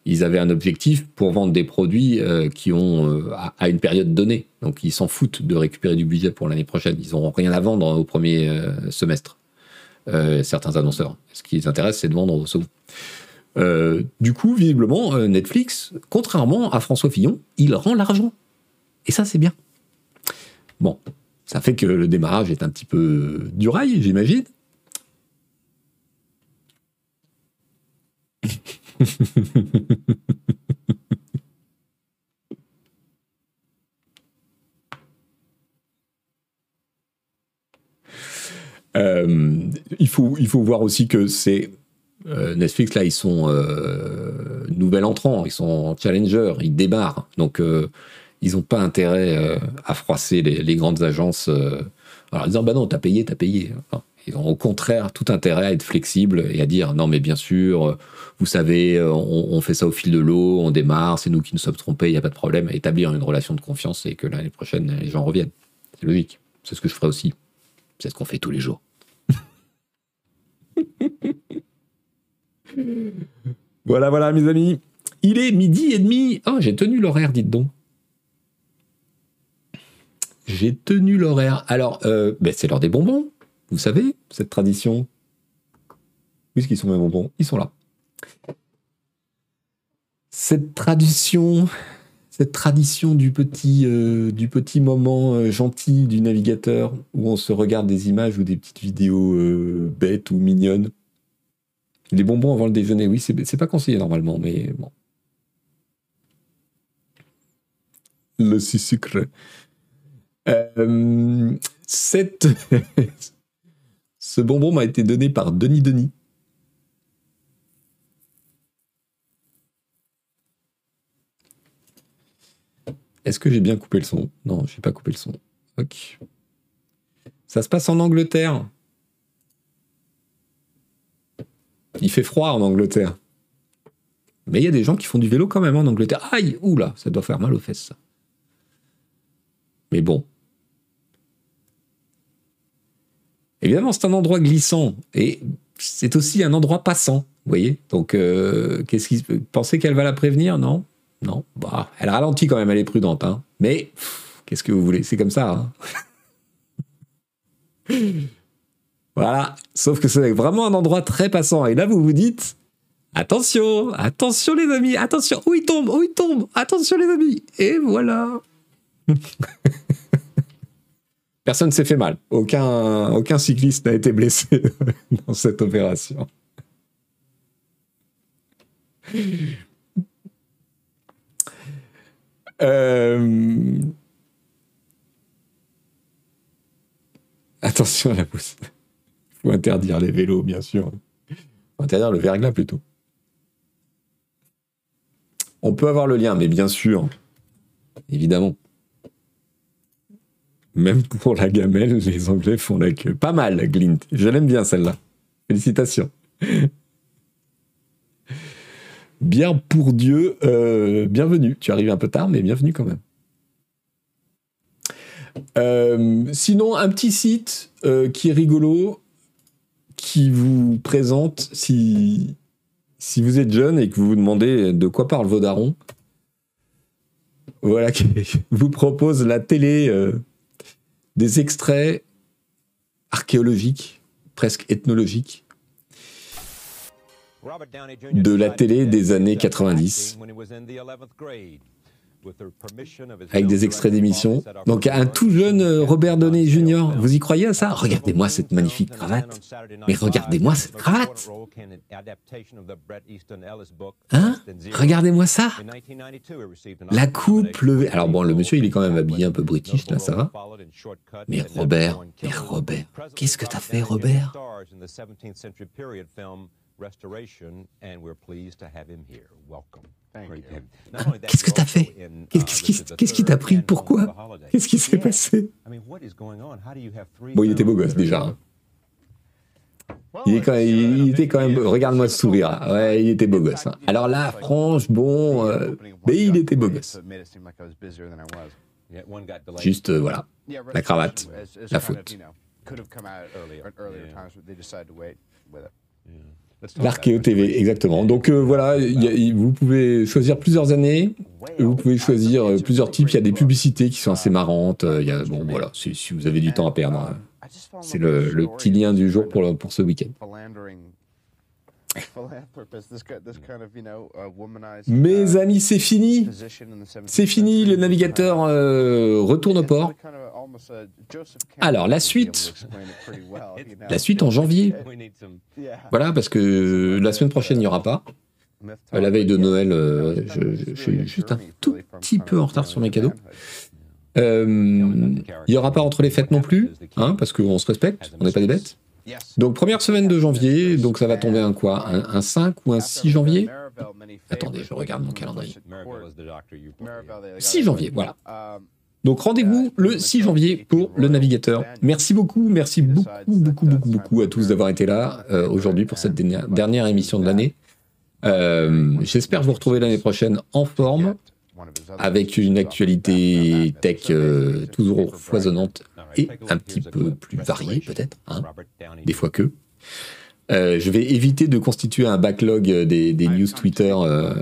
ils avaient un objectif pour vendre des produits qui ont à, une période donnée. Donc ils s'en foutent de récupérer du budget pour l'année prochaine. Ils n'auront rien à vendre au premier semestre. Euh, certains annonceurs. Ce qui les intéresse, c'est de vendre au second. Euh, du coup, visiblement, euh, Netflix, contrairement à François Fillon, il rend l'argent. Et ça, c'est bien. Bon, ça fait que le démarrage est un petit peu du rail, j'imagine. Euh, il, faut, il faut voir aussi que c'est euh, Netflix, là, ils sont euh, nouvel entrant, ils sont challenger, ils débarrent. Donc, ils n'ont pas intérêt à froisser les, grandes agences en disant Bah non, t'as payé, t'as payé. ils ont au contraire tout intérêt à être flexibles et à dire Non, mais bien sûr, vous savez, on, fait ça au fil de l'eau, on démarre, c'est nous qui nous sommes trompés, il n'y a pas de problème. Établir une relation de confiance et que l'année prochaine, les gens reviennent. C'est logique. C'est ce que je ferai aussi. C'est ce qu'on fait tous les jours. voilà, voilà, mes amis. Il est midi et demi. Oh, j'ai tenu l'horaire, dites donc. J'ai tenu l'horaire. Alors, euh, ben, c'est l'heure des bonbons. Vous savez, cette tradition. Où est-ce qu'ils sont mes bonbons Ils sont là. Cette tradition cette tradition du petit, euh, du petit moment euh, gentil du navigateur où on se regarde des images ou des petites vidéos euh, bêtes ou mignonnes. Les bonbons avant le déjeuner, oui, c'est pas conseillé normalement, mais bon. Le sucre. cette... Ce bonbon m'a été donné par Denis Denis. Est-ce que j'ai bien coupé le son? Non, je n'ai pas coupé le son. Ok. Ça se passe en Angleterre. Il fait froid en Angleterre. Mais il y a des gens qui font du vélo quand même en Angleterre. Aïe, oula, ça doit faire mal aux fesses. Mais bon. Évidemment, c'est un endroit glissant. Et c'est aussi un endroit passant. Vous voyez Donc, euh, qu'est-ce qui. Pensez qu'elle va la prévenir? Non non, bah, elle ralentit quand même, elle est prudente. Hein. Mais qu'est-ce que vous voulez C'est comme ça. Hein. voilà. Sauf que c'est vraiment un endroit très passant. Et là, vous vous dites attention, attention les amis, attention. Où il tombe Où il tombe Attention les amis. Et voilà. Personne ne s'est fait mal. Aucun, aucun cycliste n'a été blessé dans cette opération. Euh, attention à la pousse. Il faut interdire les vélos, bien sûr. Faut interdire le verglas plutôt. On peut avoir le lien, mais bien sûr, évidemment. Même pour la gamelle, les Anglais font la queue. Pas mal, Glint. Je l'aime bien celle-là. Félicitations. Bien pour Dieu, euh, bienvenue. Tu arrives un peu tard, mais bienvenue quand même. Euh, sinon, un petit site euh, qui est rigolo, qui vous présente, si, vous êtes jeune et que vous vous demandez de quoi parle Vaudaron, voilà, qui vous propose la télé des extraits archéologiques, presque ethnologiques, de la télé des années 90 avec des extraits d'émissions. Donc un tout jeune euh, Robert Downey Jr., vous y croyez à ça? Regardez-moi cette magnifique cravate. Mais regardez-moi cette cravate. Hein? Regardez-moi ça. La coupe levée. Alors bon, le monsieur, il est quand même habillé un peu british, là, ça va? Mais Robert, mais Robert, qu'est-ce que t'as fait, Robert? Qu'est-ce que t'as fait? Qu'est-ce qui t'a pris? Pourquoi? Qu'est-ce qui s'est passé? Bon, il était beau gosse déjà. Hein. Il, était quand même. Regarde-moi ce sourire. Ouais, il était beau gosse. Hein. Alors là, franche, bon, euh, mais il était beau gosse. Juste, euh, voilà, la cravate, la faute. L'Archéo TV, exactement. Donc euh, voilà, vous pouvez choisir plusieurs années, vous pouvez choisir euh, plusieurs types. Il y a des publicités qui sont assez marrantes. Il y a, bon voilà, si, vous avez du temps à perdre, hein. c'est le, petit lien du jour pour, pour ce week-end. Mes amis, c'est fini. C'est fini, le navigateur euh, retourne au port. Alors, la suite. La suite en janvier. Voilà, parce que la semaine prochaine, il n'y aura pas. La veille de Noël, euh, je, suis juste un tout petit peu en retard sur mes cadeaux. Euh, il n'y aura pas entre les fêtes non plus, hein, parce qu'on se respecte, on n'est pas des bêtes. Donc première semaine de janvier, donc ça va tomber un quoi? Un, 5 ou un 6 janvier? Attendez, je regarde mon calendrier. 6 janvier, voilà. Donc rendez-vous le 6 janvier pour le navigateur. Merci beaucoup, merci beaucoup, beaucoup, beaucoup, beaucoup à tous d'avoir été là euh, aujourd'hui pour cette dernière, émission de l'année. Euh, j'espère vous retrouver l'année prochaine en forme, avec une actualité tech euh, toujours foisonnante et un petit peu plus varié peut-être, hein, des fois que. Euh, je vais éviter de constituer un backlog des, news Twitter euh,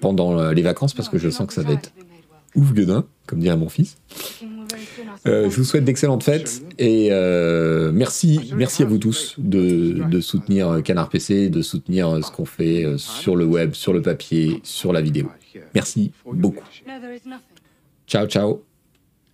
pendant les vacances parce que je sens que ça va être ouf gueudin, comme dirait mon fils. Euh, je vous souhaite d'excellentes fêtes et merci, merci à vous tous de, soutenir Canard PC, de soutenir ce qu'on fait sur le web, sur le papier, sur la vidéo. Merci beaucoup. Ciao, ciao.